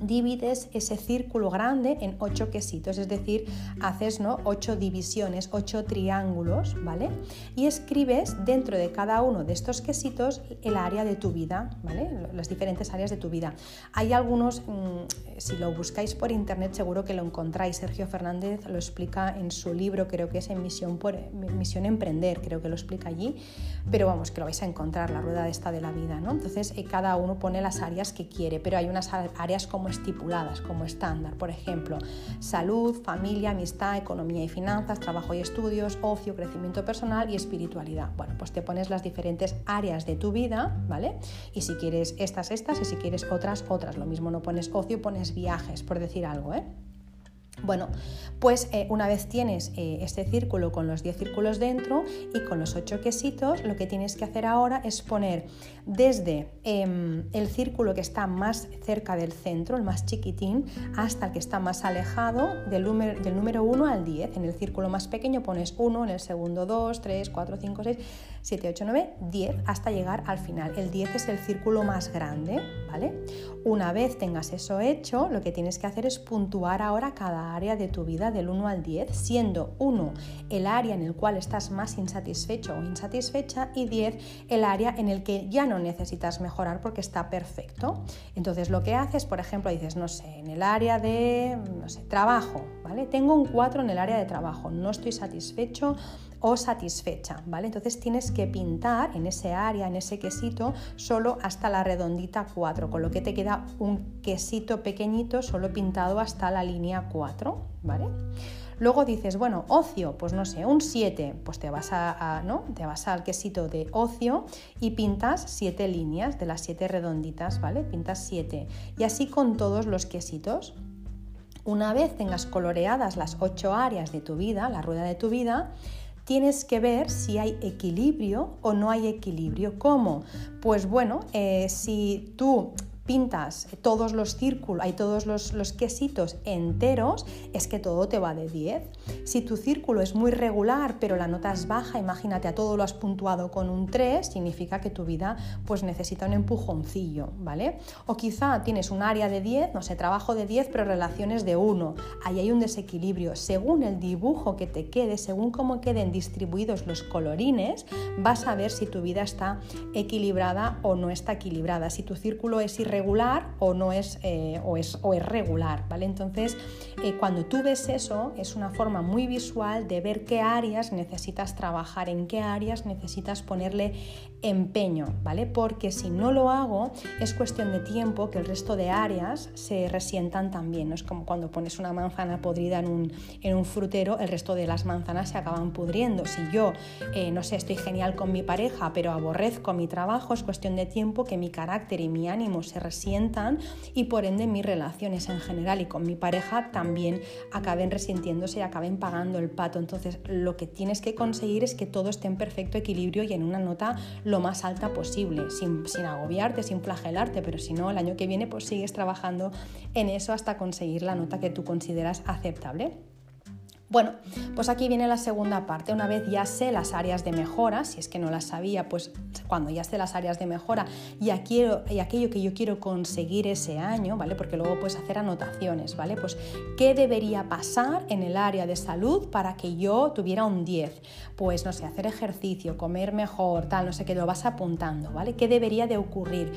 divides ese círculo grande en ocho quesitos, es decir, haces ¿no? ocho divisiones, ocho triángulos, ¿vale? Y escribes dentro de cada uno de estos quesitos el área de tu vida, ¿vale? Las diferentes áreas de tu vida. Hay algunos, mm, si lo buscáis por internet seguro que lo encontráis, Sergio Fernández lo explica en su libro, creo que es en Misión, por, Misión Emprender, creo que lo explica allí, pero vamos, que lo vais a encontrar, la rueda esta de la vida, ¿no? Entonces, eh, cada uno pone las áreas que quiere, pero hay unas áreas como estipuladas, como estándar. Por ejemplo, salud, familia, amistad, economía y finanzas, trabajo y estudios, ocio, crecimiento personal y espiritualidad. Bueno, pues te pones las diferentes áreas de tu vida, ¿vale? Y si quieres estas, estas, y si quieres otras, otras. Lo mismo no pones ocio, pones viajes, por decir algo, ¿eh? Bueno, pues eh, una vez tienes eh, este círculo con los 10 círculos dentro y con los 8 quesitos, lo que tienes que hacer ahora es poner desde em, el círculo que está más cerca del centro, el más chiquitín, hasta el que está más alejado del del número 1 al 10. En el círculo más pequeño pones 1, en el segundo 2, 3, 4, 5, 6, 7, 8, 9, 10 hasta llegar al final. El 10 es el círculo más grande, ¿vale? Una vez tengas eso hecho, lo que tienes que hacer es puntuar ahora cada área de tu vida del 1 al 10, siendo 1 el área en el cual estás más insatisfecho o insatisfecha y 10 el área en el que ya no necesitas mejorar porque está perfecto. Entonces lo que haces, por ejemplo, dices, no sé, en el área de, trabajo, ¿vale? Tengo un 4 en el área de trabajo, no estoy satisfecho o satisfecha, ¿vale? Entonces tienes que pintar en ese área, en ese quesito, solo hasta la redondita 4, con lo que te queda un quesito pequeñito solo pintado hasta la línea 4, ¿vale? Luego dices, bueno, ocio, pues no sé, un 7, pues te vas, a, ¿no? te vas al quesito de ocio y pintas 7 líneas de las 7 redonditas, ¿vale? Pintas 7. Y así con todos los quesitos. Una vez tengas coloreadas las 8 áreas de tu vida, la rueda de tu vida, tienes que ver si hay equilibrio o no hay equilibrio. ¿Cómo? Pues bueno, eh, si tú pintas todos los círculos, hay todos los, quesitos enteros, es que todo te va de 10. Si tu círculo es muy regular, pero la nota es baja, imagínate a todo lo has puntuado con un 3, significa que tu vida pues necesita un empujoncillo, ¿vale? O quizá tienes un área de 10, no sé, trabajo de 10, pero relaciones de 1. Ahí hay un desequilibrio. Según el dibujo que te quede, según cómo queden distribuidos los colorines, vas a ver si tu vida está equilibrada o no está equilibrada. Si tu círculo es irregular, regular o no es, eh, o es, o es regular, ¿vale? Entonces, eh, cuando tú ves eso, es una forma muy visual de ver qué áreas necesitas trabajar, en qué áreas necesitas ponerle empeño, ¿vale? Porque si no lo hago, es cuestión de tiempo que el resto de áreas se resientan también, ¿no? Es como cuando pones una manzana podrida en un, en un frutero, el resto de las manzanas se acaban pudriendo. Si yo, eh, no sé, estoy genial con mi pareja, pero aborrezco mi trabajo, es cuestión de tiempo que mi carácter y mi ánimo se y por ende mis relaciones en general y con mi pareja también acaben resintiéndose y acaben pagando el pato. Entonces lo que tienes que conseguir es que todo esté en perfecto equilibrio y en una nota lo más alta posible, sin, sin agobiarte, sin flagelarte, pero si no, el año que viene pues sigues trabajando en eso hasta conseguir la nota que tú consideras aceptable. Bueno, pues aquí viene la segunda parte. Una vez ya sé las áreas de mejora, si es que no las sabía, pues cuando ya sé las áreas de mejora y, aquello, y aquello que yo quiero conseguir ese año, ¿vale? Porque luego puedes hacer anotaciones, ¿vale? Pues, ¿qué debería pasar en el área de salud para que yo tuviera un 10? Pues, no sé, hacer ejercicio, comer mejor, tal, no sé qué, lo vas apuntando, ¿vale? ¿Qué debería de ocurrir?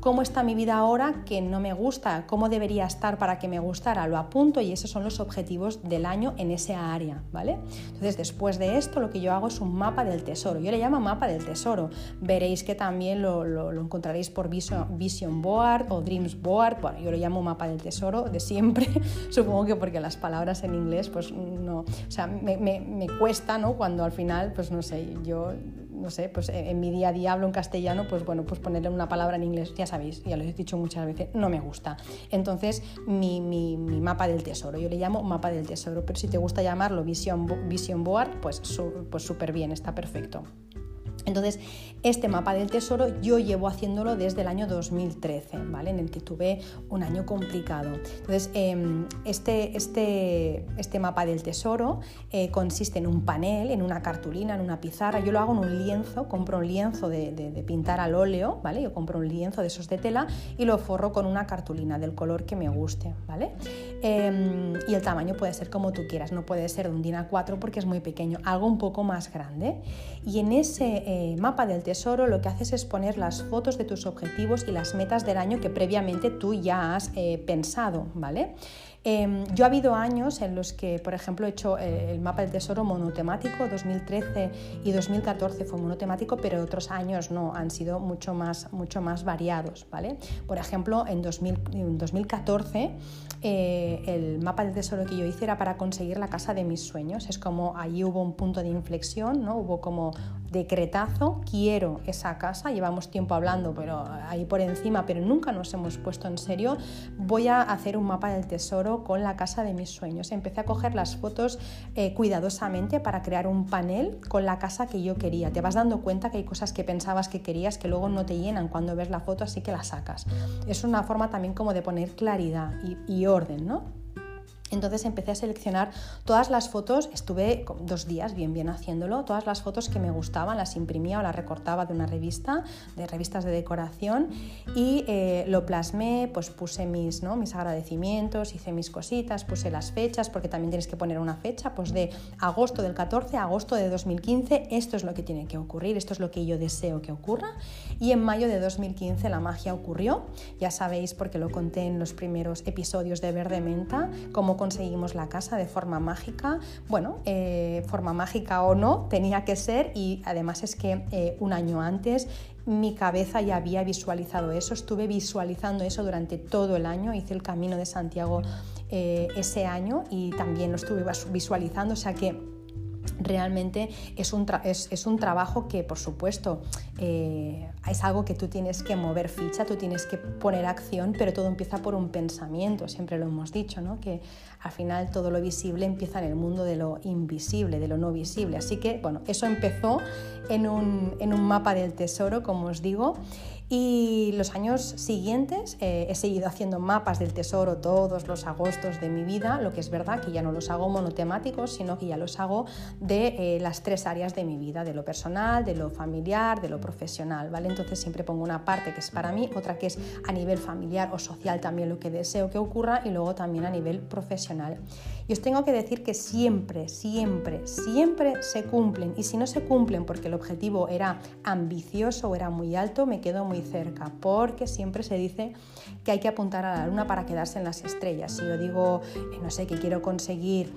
Cómo está mi vida ahora que no me gusta, cómo debería estar para que me gustara, lo apunto y esos son los objetivos del año en esa área, ¿vale? Entonces, después de esto, lo que yo hago es un mapa del tesoro. Yo le llamo mapa del tesoro. Veréis que también lo, encontraréis por Vision, Board o Dreams Board. Bueno, yo lo llamo mapa del tesoro de siempre. Supongo que porque las palabras en inglés, pues no, o sea, me, me cuesta, ¿no? Cuando al final, pues no sé, yo no sé, pues en mi día a día hablo en castellano, pues bueno, pues ponerle una palabra en inglés, ya sabéis, ya lo he dicho muchas veces, no me gusta. Entonces, mi, mi, mapa del tesoro, yo le llamo mapa del tesoro, pero si te gusta llamarlo Vision, Board, pues pues súper bien, está perfecto. Entonces, este mapa del tesoro yo llevo haciéndolo desde el año 2013, ¿vale? En el que tuve un año complicado. Entonces, em, este, este, este, mapa del tesoro eh, consiste en un panel, en una cartulina, en una pizarra. Yo lo hago en un lienzo, compro un lienzo de, pintar al óleo, ¿vale? Yo compro un lienzo de esos de tela y lo forro con una cartulina del color que me guste, ¿vale? Em, y el tamaño puede ser como tú quieras, no puede ser de un DIN A4 porque es muy pequeño, algo un poco más grande. Y en ese eh, mapa del tesoro lo que haces es poner las fotos de tus objetivos y las metas del año que previamente tú ya has eh, pensado, ¿vale? Em, yo ha habido años en los que, por ejemplo, he hecho eh, el mapa del tesoro monotemático, 2013 y 2014 fue monotemático, pero otros años no, han sido mucho más, mucho más variados. ¿vale? Por ejemplo, en, 2014 eh, el mapa del tesoro que yo hice era para conseguir la casa de mis sueños. Es como allí hubo un punto de inflexión, ¿no? hubo como decretazo, quiero esa casa, llevamos tiempo hablando, pero ahí por encima, pero nunca nos hemos puesto en serio, voy a hacer un mapa del tesoro con la casa de mis sueños. Empecé a coger las fotos eh, cuidadosamente para crear un panel con la casa que yo quería. Te vas dando cuenta que hay cosas que pensabas que querías que luego no te llenan cuando ves la foto, así que la sacas. Es una forma también como de poner claridad y, y orden, ¿no? Entonces empecé a seleccionar todas las fotos, estuve dos días bien bien haciéndolo, todas las fotos que me gustaban, las imprimía o las recortaba de una revista, de revistas de decoración y eh, lo plasmé, pues puse mis, ¿no? mis agradecimientos, hice mis cositas, puse las fechas, porque también tienes que poner una fecha, pues de agosto del 14 a agosto de 2015, esto es lo que tiene que ocurrir, esto es lo que yo deseo que ocurra y en mayo de 2015 la magia ocurrió, ya sabéis porque lo conté en los primeros episodios de Verde Menta, como conseguimos la casa de forma mágica. Bueno, eh, forma mágica o no, tenía que ser y además es que eh, un año antes mi cabeza ya había visualizado eso, estuve visualizando eso durante todo el año, hice el camino de Santiago eh, ese año y también lo estuve visualizando, o sea que realmente es un, es, un, trabajo que, por supuesto, eh, es algo que tú tienes que mover ficha, tú tienes que poner acción, pero todo empieza por un pensamiento, siempre lo hemos dicho, ¿no? que al final todo lo visible empieza en el mundo de lo invisible, de lo no visible. Así que, bueno, eso empezó en un, en un mapa del tesoro, como os digo, y los años siguientes eh, he seguido haciendo mapas del tesoro todos los agostos de mi vida, lo que es verdad que ya no los hago monotemáticos, sino que ya los hago de eh, las tres áreas de mi vida, de lo personal, de lo familiar, de lo profesional, ¿vale? Entonces siempre pongo una parte que es para mí, otra que es a nivel familiar o social también lo que deseo que ocurra y luego también a nivel profesional. Y os tengo que decir que siempre, siempre, siempre se cumplen y si no se cumplen porque el objetivo era ambicioso o era muy alto, me quedo muy cerca, porque siempre se dice que hay que apuntar a la luna para quedarse en las estrellas. Si yo digo, eh, no sé, que quiero conseguir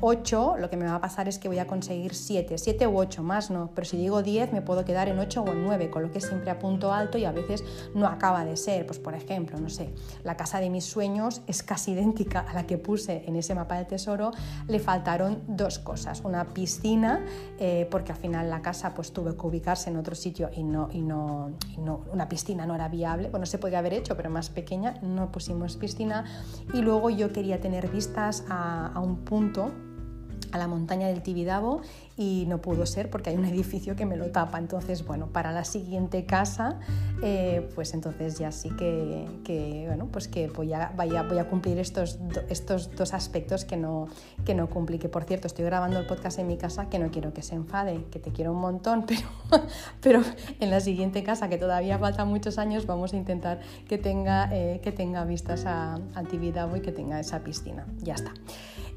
8, eh, lo que me va a pasar es que voy a conseguir 7, 7 u 8 más no, pero si digo 10 me puedo quedar en 8 o en 9, con lo que siempre apunto alto y a veces no acaba de ser. Pues por ejemplo, no sé, la casa de mis sueños es casi idéntica a la que puse en ese mapa del tesoro, le faltaron dos cosas, una piscina, eh, porque al final la casa pues tuvo que ubicarse en otro sitio y no, y no, no, una piscina no era viable, bueno, se podía haber hecho, pero más pequeña, no pusimos piscina. Y luego yo quería tener vistas a un punto a la montaña del Tibidabo y no pudo ser porque hay un edificio que me lo tapa. Entonces, bueno, para la siguiente casa, eh, pues entonces ya sí que, bueno, pues que voy a, vaya, voy a cumplir estos, estos dos aspectos que no, que no cumplí. Que por cierto, estoy grabando el podcast en mi casa que no quiero que se enfade, que te quiero un montón, pero, pero en la siguiente casa, que todavía falta muchos años, vamos a intentar que tenga, eh, que tenga vistas a, a Tibidabo y que tenga esa piscina. Ya está.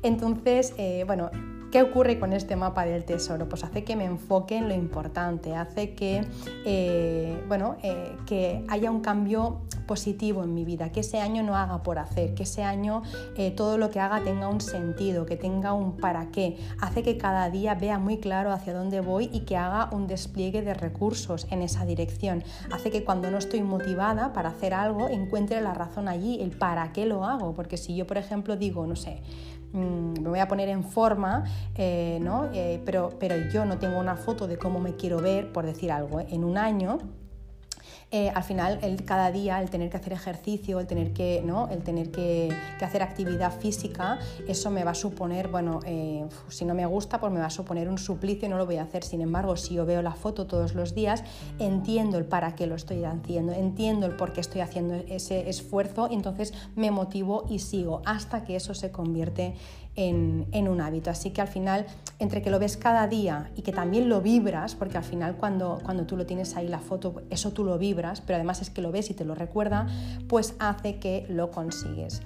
Entonces, eh, bueno, ¿Qué ocurre con este mapa del tesoro? Pues hace que me enfoque en lo importante, hace que, eh, bueno, eh, que haya un cambio positivo en mi vida, que ese año no haga por hacer, que ese año todo lo que haga tenga un sentido, que tenga un para qué, hace que cada día vea muy claro hacia dónde voy y que haga un despliegue de recursos en esa dirección, hace que cuando no estoy motivada para hacer algo encuentre la razón allí, el para qué lo hago, porque si yo por ejemplo digo, no sé, Mm, me voy a poner en forma, eh, ¿no? Eh, pero, pero yo no tengo una foto de cómo me quiero ver, por decir algo, en un año, eh, al final el, cada día el tener que hacer ejercicio, el tener, que, ¿no? el tener que, hacer actividad física, eso me va a suponer, bueno, eh, si no me gusta, pues me va a suponer un suplicio y no lo voy a hacer. Sin embargo, si yo veo la foto todos los días, entiendo el para qué lo estoy haciendo, entiendo el por qué estoy haciendo ese esfuerzo, entonces me motivo y sigo hasta que eso se convierte en, un hábito. Así que al final, entre que lo ves cada día y que también lo vibras, porque al final cuando, cuando tú lo tienes ahí la foto, eso tú lo vibras, pero además es que lo ves y te lo recuerda, pues hace que lo consigues.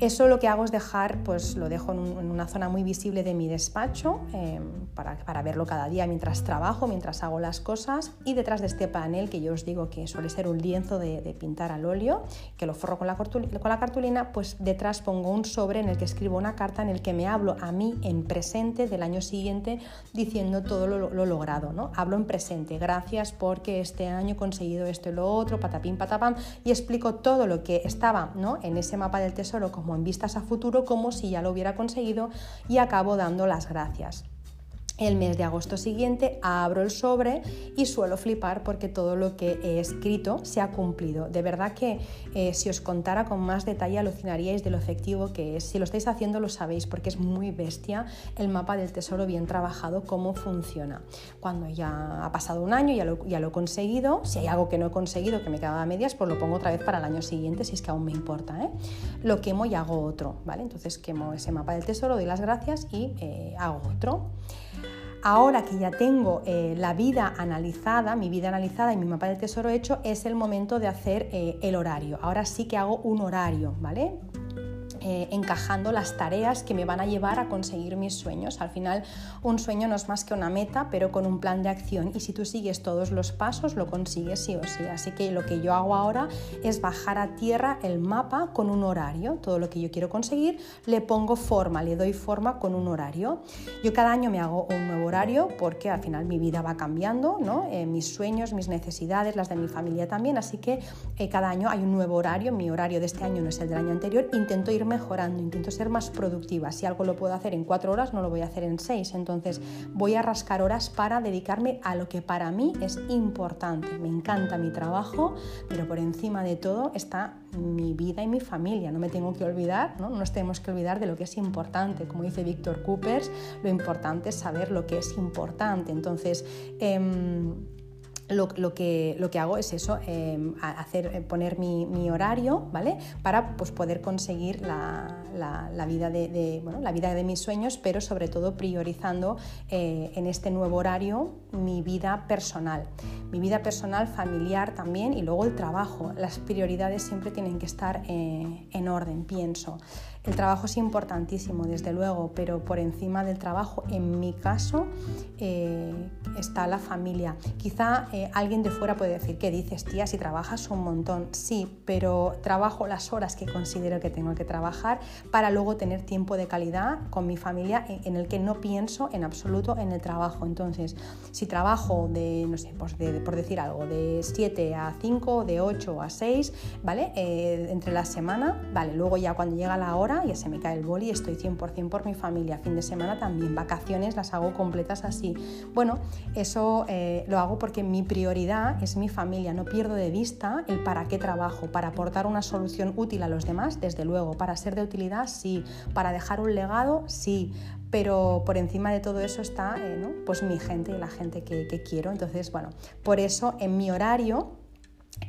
Eso lo que hago es dejar, pues lo dejo en, una zona muy visible de mi despacho em, para, verlo cada día mientras trabajo, mientras hago las cosas y detrás de este panel que yo os digo que suele ser un lienzo de, pintar al óleo, que lo forro con la, cartulina, pues detrás pongo un sobre en el que escribo una carta en el que me hablo a mí en presente del año siguiente diciendo todo lo, logrado, ¿no? Hablo en presente, gracias porque este año he conseguido esto y lo otro, patapín, patapam, y explico todo lo que estaba ¿no? en ese mapa del tesoro en vistas a futuro, como si ya lo hubiera conseguido y acabo dando las gracias. El mes de agosto siguiente abro el sobre y suelo flipar porque todo lo que he escrito se ha cumplido. De verdad que eh, si os contara con más detalle alucinaríais de lo efectivo que es. Si lo estáis haciendo lo sabéis porque es muy bestia el mapa del tesoro bien trabajado, cómo funciona. Cuando ya ha pasado un año, ya lo, ya lo he conseguido, si hay algo que no he conseguido que me quedaba a medias, pues lo pongo otra vez para el año siguiente si es que aún me importa. ¿eh? Lo quemo y hago otro. ¿vale? Entonces quemo ese mapa del tesoro, doy las gracias y eh, hago otro. Ahora que ya tengo eh, la vida analizada, mi vida analizada y mi mapa del tesoro hecho, es el momento de hacer eh, el horario. Ahora sí que hago un horario, ¿vale? Eh, encajando las tareas que me van a llevar a conseguir mis sueños. Al final, un sueño no es más que una meta, pero con un plan de acción y si tú sigues todos los pasos, lo consigues sí o sí. Así que lo que yo hago ahora es bajar a tierra el mapa con un horario. Todo lo que yo quiero conseguir, le pongo forma, le doy forma con un horario. Yo cada año me hago un nuevo horario porque al final mi vida va cambiando, ¿no? Eh, mis sueños, mis necesidades, las de mi familia también. Así que eh, cada año hay un nuevo horario. Mi horario de este año no es el del año anterior. Intento irme mejorando, intento ser más productiva. Si algo lo puedo hacer en cuatro horas, no lo voy a hacer en seis. Entonces voy a rascar horas para dedicarme a lo que para mí es importante. Me encanta mi trabajo, pero por encima de todo está mi vida y mi familia. No me tengo que olvidar, no, no nos tenemos que olvidar de lo que es importante. Como dice Víctor Coopers, lo importante es saber lo que es importante. Entonces, em, lo, que, lo, que, hago es eso, em, hacer, eh, poner mi, horario, ¿vale? Para pues, poder conseguir la, vida de, la vida de mis sueños, pero sobre todo priorizando eh, en este nuevo horario mi vida personal. Mi vida personal, familiar también y luego el trabajo. Las prioridades siempre tienen que estar eh, en orden, pienso. El trabajo es importantísimo, desde luego, pero por encima del trabajo, en mi caso, eh, está la familia. Quizá eh, alguien de fuera puede decir, ¿qué dices, tía? Si trabajas un montón. Sí, pero trabajo las horas que considero que tengo que trabajar para luego tener tiempo de calidad con mi familia en el que no pienso en absoluto en el trabajo. Entonces, si trabajo de, no sé, pues por decir algo, de 7 a 5, de 8 a 6, ¿vale? Eh, entre la semana, vale, luego ya cuando llega la hora, ya se me cae el boli, estoy 100% por mi familia. Fin de semana también, vacaciones las hago completas así. Bueno, eso eh, lo hago porque mi prioridad es mi familia, no pierdo de vista el para qué trabajo, para aportar una solución útil a los demás, desde luego, para ser de utilidad, sí, para dejar un legado, sí, pero por encima de todo eso está eh, pues mi gente y la gente que quiero. Entonces, bueno, por eso en mi horario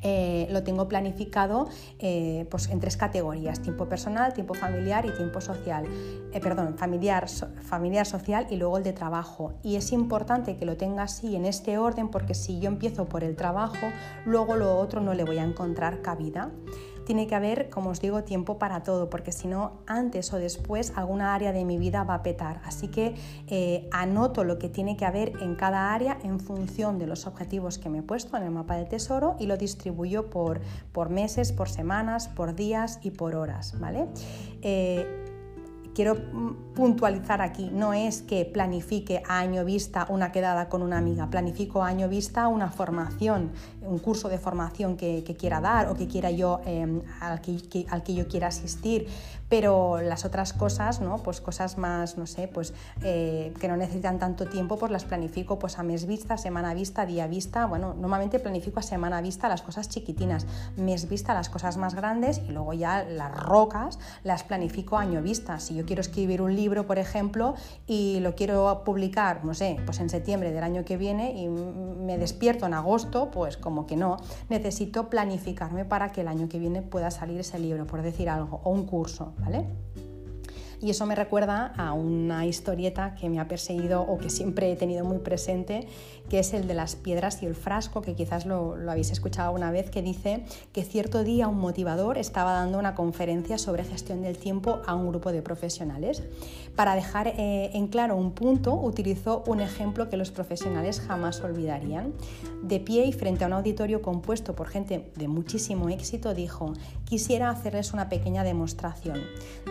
eh, lo tengo planificado eh, pues en tres categorías, tiempo personal, tiempo familiar y tiempo social. Eh, perdón, familiar, familiar, social y luego el de trabajo. Y es importante que lo tenga así en este orden porque si yo empiezo por el trabajo, luego lo otro no le voy a encontrar cabida. Tiene que haber, como os digo, tiempo para todo, porque si no, antes o después alguna área de mi vida va a petar. Así que eh, anoto lo que tiene que haber en cada área en función de los objetivos que me he puesto en el mapa de tesoro y lo distribuyo por, meses, por semanas, por días y por horas, ¿vale? Eh, quiero puntualizar aquí, no es que planifique a año vista una quedada con una amiga, planifico a año vista una formación, un curso de formación que, quiera dar o que quiera yo, em, al, que, al, que, yo quiera asistir, pero las otras cosas, ¿no? pues cosas más, no sé, pues eh, que no necesitan tanto tiempo, pues las planifico pues a mes vista, semana vista, día vista, bueno, normalmente planifico a semana vista las cosas chiquitinas, mes vista las cosas más grandes y luego ya las rocas las planifico año vista, si yo quiero escribir un libro, por ejemplo, y lo quiero publicar, no sé, pues en septiembre del año que viene y me despierto en agosto, pues como que no, necesito planificarme para que el año que viene pueda salir ese libro, por decir algo, o un curso, ¿vale? Y eso me recuerda a una historieta que me ha perseguido o que siempre he tenido muy presente, que es el de las piedras y el frasco, que quizás lo, habéis escuchado una vez, que dice que cierto día un motivador estaba dando una conferencia sobre gestión del tiempo a un grupo de profesionales. Para dejar eh, en claro un punto, utilizó un ejemplo que los profesionales jamás olvidarían. De pie y frente a un auditorio compuesto por gente de muchísimo éxito, dijo, quisiera hacerles una pequeña demostración.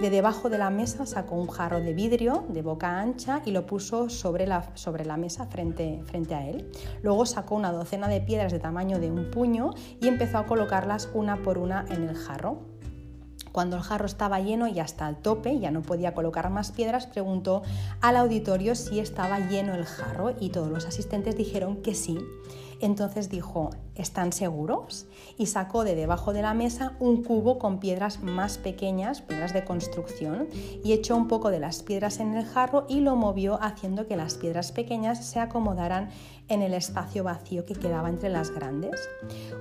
De debajo de la mesa sacó un jarro de vidrio de boca ancha y lo puso sobre la, sobre la mesa frente, frente a él. Luego sacó una docena de piedras de tamaño de un puño y empezó a colocarlas una por una en el jarro. Cuando el jarro estaba lleno y hasta el tope, ya no podía colocar más piedras, preguntó al auditorio si estaba lleno el jarro y todos los asistentes dijeron que sí. Entonces dijo, ¿están seguros? Y sacó de debajo de la mesa un cubo con piedras más pequeñas, piedras de construcción, y echó un poco de las piedras en el jarro y lo movió haciendo que las piedras pequeñas se acomodaran en el espacio vacío que quedaba entre las grandes.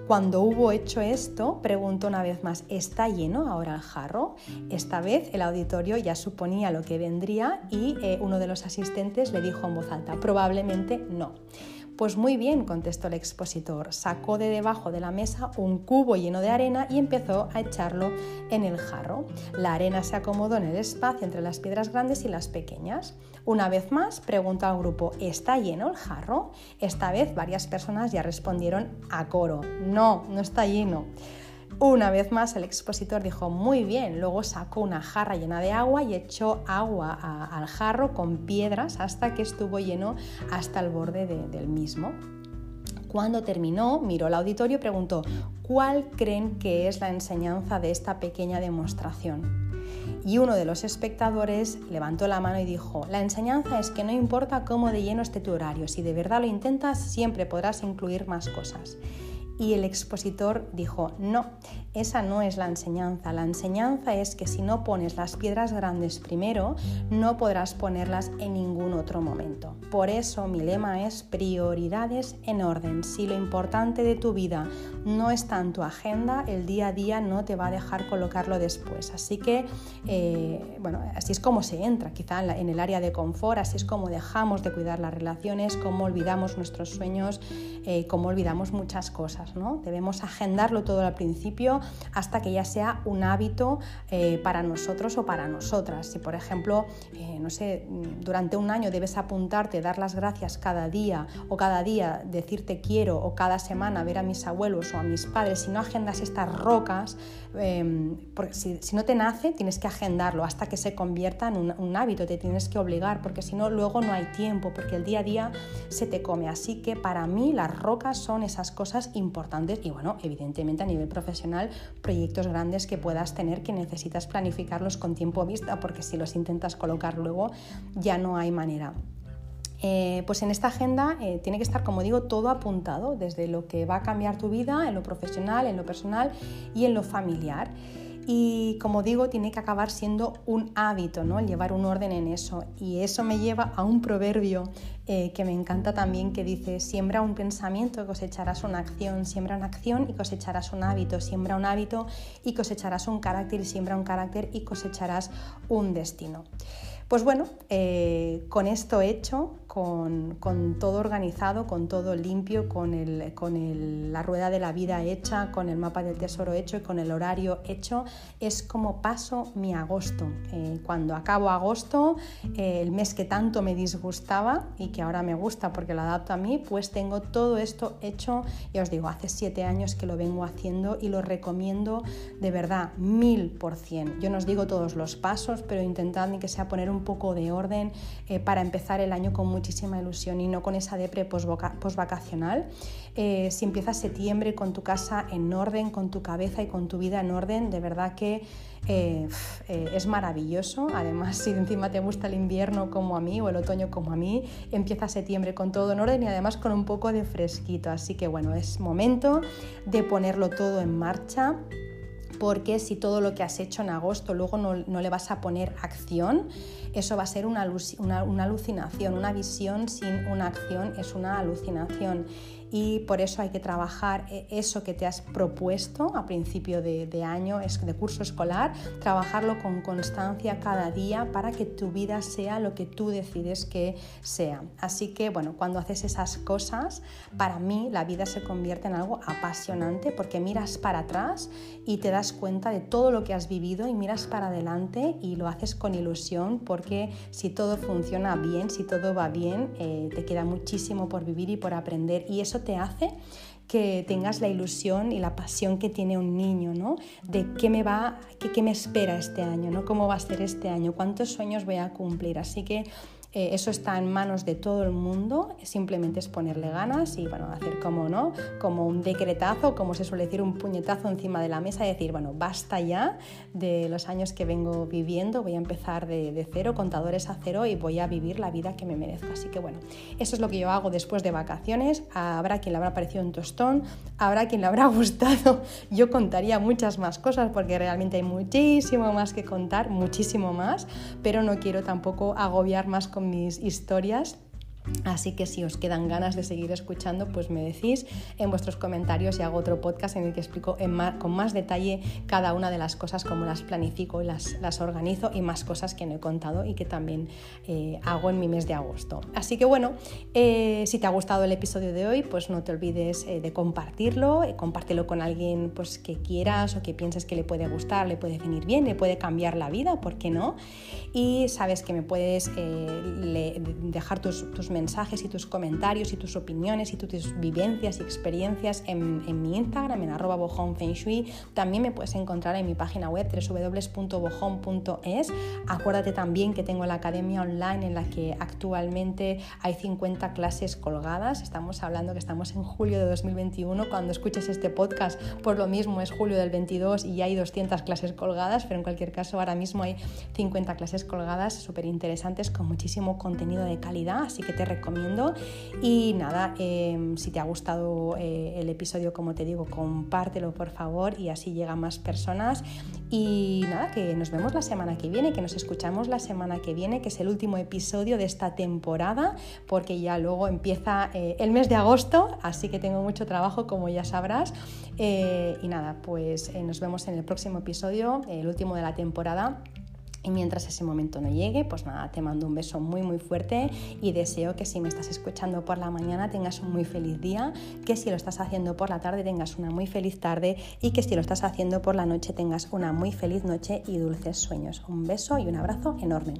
Cuando hubo hecho esto, preguntó una vez más, ¿está lleno ahora el jarro? Esta vez el auditorio ya suponía lo que vendría y eh, uno de los asistentes le dijo en voz alta, probablemente no. Pues muy bien, contestó el expositor. Sacó de debajo de la mesa un cubo lleno de arena y empezó a echarlo en el jarro. La arena se acomodó en el espacio entre las piedras grandes y las pequeñas. Una vez más, preguntó al grupo, ¿está lleno el jarro? Esta vez varias personas ya respondieron a coro, no, no está lleno. Una vez más el expositor dijo muy bien, luego sacó una jarra llena de agua y echó agua al jarro con piedras hasta que estuvo lleno hasta el borde del mismo. Cuando terminó, miró al auditorio y preguntó, ¿cuál creen que es la enseñanza de esta pequeña demostración? Y uno de los espectadores levantó la mano y dijo, la enseñanza es que no importa cómo de lleno esté tu horario, si de verdad lo intentas, siempre podrás incluir más cosas. Y el expositor dijo, no, esa no es la enseñanza. La enseñanza es que si no pones las piedras grandes primero, no podrás ponerlas en ningún otro momento. Por eso mi lema es prioridades en orden. Si lo importante de tu vida no está en tu agenda, el día a día no te va a dejar colocarlo después. Así que, eh, bueno, así es como se entra quizá en, el área de confort, así es como dejamos de cuidar las relaciones, como olvidamos nuestros sueños, eh, como olvidamos muchas cosas. ¿No? Debemos agendarlo todo al principio hasta que ya sea un hábito eh, para nosotros o para nosotras. Si, por ejemplo, eh, no sé, durante un año debes apuntarte, dar las gracias cada día o cada día decirte quiero o cada semana ver a mis abuelos o a mis padres, si no agendas estas rocas, em, porque si, no te nace, tienes que agendarlo hasta que se convierta en un, un hábito, te tienes que obligar, porque si no, luego no hay tiempo, porque el día a día se te come. Así que para mí las rocas son esas cosas importantes y bueno, evidentemente a nivel profesional proyectos grandes que puedas tener que necesitas planificarlos con tiempo vista porque si los intentas colocar luego ya no hay manera. Eh, pues en esta agenda eh, tiene que estar, como digo, todo apuntado, desde lo que va a cambiar tu vida, en lo profesional, en lo personal y en lo familiar. Y como digo, tiene que acabar siendo un hábito, ¿no? Llevar un orden en eso. Y eso me lleva a un proverbio eh, que me encanta también, que dice, siembra un pensamiento cosecharás una acción, siembra una acción y cosecharás un hábito, siembra un hábito y cosecharás un carácter, siembra un carácter y cosecharás un destino. Pues bueno, eh, con esto hecho, con, todo organizado, con todo limpio, con, la rueda de la vida hecha, con el mapa del tesoro hecho y con el horario hecho, es como paso mi agosto. Eh, cuando acabo agosto, eh, el mes que tanto me disgustaba y que ahora me gusta porque lo adapto a mí, pues tengo todo esto hecho, ya os digo, hace siete años que lo vengo haciendo y lo recomiendo de verdad, mil por cien. Yo no os digo todos los pasos, pero intentad ni que sea poner un poco de orden eh, para empezar el año con muchísima ilusión y no con esa depre posvacacional. Eh, si empiezas septiembre con tu casa en orden, con tu cabeza y con tu vida en orden, de verdad que eh, es maravilloso. Además, si encima te gusta el invierno como a mí o el otoño como a mí, empieza septiembre con todo en orden y además con un poco de fresquito. Así que bueno, es momento de ponerlo todo en marcha porque si todo lo que has hecho en agosto luego no, le vas a poner acción, eso va a ser una, alucinación, una visión sin una acción es una alucinación y por eso hay que trabajar e, eso que te has propuesto a principio de, año, de curso escolar, trabajarlo con constancia cada día para que tu vida sea lo que tú decides que sea. Así que bueno, cuando haces esas cosas, para mí la vida se convierte en algo apasionante porque miras para atrás y te das cuenta de todo lo que has vivido y miras para adelante y lo haces con ilusión porque si todo funciona bien, si todo va bien, eh, te queda muchísimo por vivir y por aprender y eso te hace que tengas la ilusión y la pasión que tiene un niño, ¿no? De qué me va, qué, qué me espera este año, ¿no? Cómo va a ser este año, cuántos sueños voy a cumplir. Así que eh, eso está en manos de todo el mundo, simplemente es ponerle ganas y bueno, hacer como, ¿no? como un decretazo, como se suele decir, un puñetazo encima de la mesa y decir, bueno, basta ya de los años que vengo viviendo, voy a empezar de, cero, contadores a cero y voy a vivir la vida que me merezco. Así que bueno, eso es lo que yo hago después de vacaciones. Habrá quien le habrá parecido un tostón, habrá quien le habrá gustado. Yo contaría muchas más cosas porque realmente hay muchísimo más que contar, muchísimo más, pero no quiero tampoco agobiar más con mis historias Así que si os quedan ganas de seguir escuchando, pues me decís en vuestros comentarios y hago otro podcast en el que explico con más detalle cada una de las cosas, cómo las planifico y las, organizo y más cosas que no he contado y que también eh, hago en mi mes de agosto. Así que bueno, eh, si te ha gustado el episodio de hoy, pues no te olvides eh, de compartirlo, compártelo con alguien pues, que quieras o que pienses que le puede gustar, le puede venir bien, le puede cambiar la vida, ¿por qué no? Y sabes que me puedes dejar tus, tus mensajes y tus comentarios y tus opiniones y tus vivencias y experiencias en, mi Instagram, en arroba Shui. También me puedes encontrar en mi página web www.bojon.es. Acuérdate también que tengo la academia online en la que actualmente hay 50 clases colgadas. Estamos hablando que estamos en julio de 2021. Cuando escuches este podcast, por lo mismo es julio del 22 y hay 200 clases colgadas, pero en cualquier caso ahora mismo hay 50 clases colgadas súper interesantes con muchísimo contenido de calidad, así que te recomiendo. Y nada, em, si te ha gustado eh, el episodio, como te digo, compártelo por favor y así llega más personas. Y nada, que nos vemos la semana que viene, que nos escuchamos la semana que viene, que es el último episodio de esta temporada, porque ya luego empieza eh, el mes de agosto, así que tengo mucho trabajo, como ya sabrás. Eh, y nada, pues nos vemos en el próximo episodio, el último de la temporada. Y mientras ese momento no llegue, pues nada, te mando un beso muy muy fuerte y deseo que si me estás escuchando por la mañana tengas un muy feliz día, que si lo estás haciendo por la tarde tengas una muy feliz tarde y que si lo estás haciendo por la noche tengas una muy feliz noche y dulces sueños. Un beso y un abrazo enorme.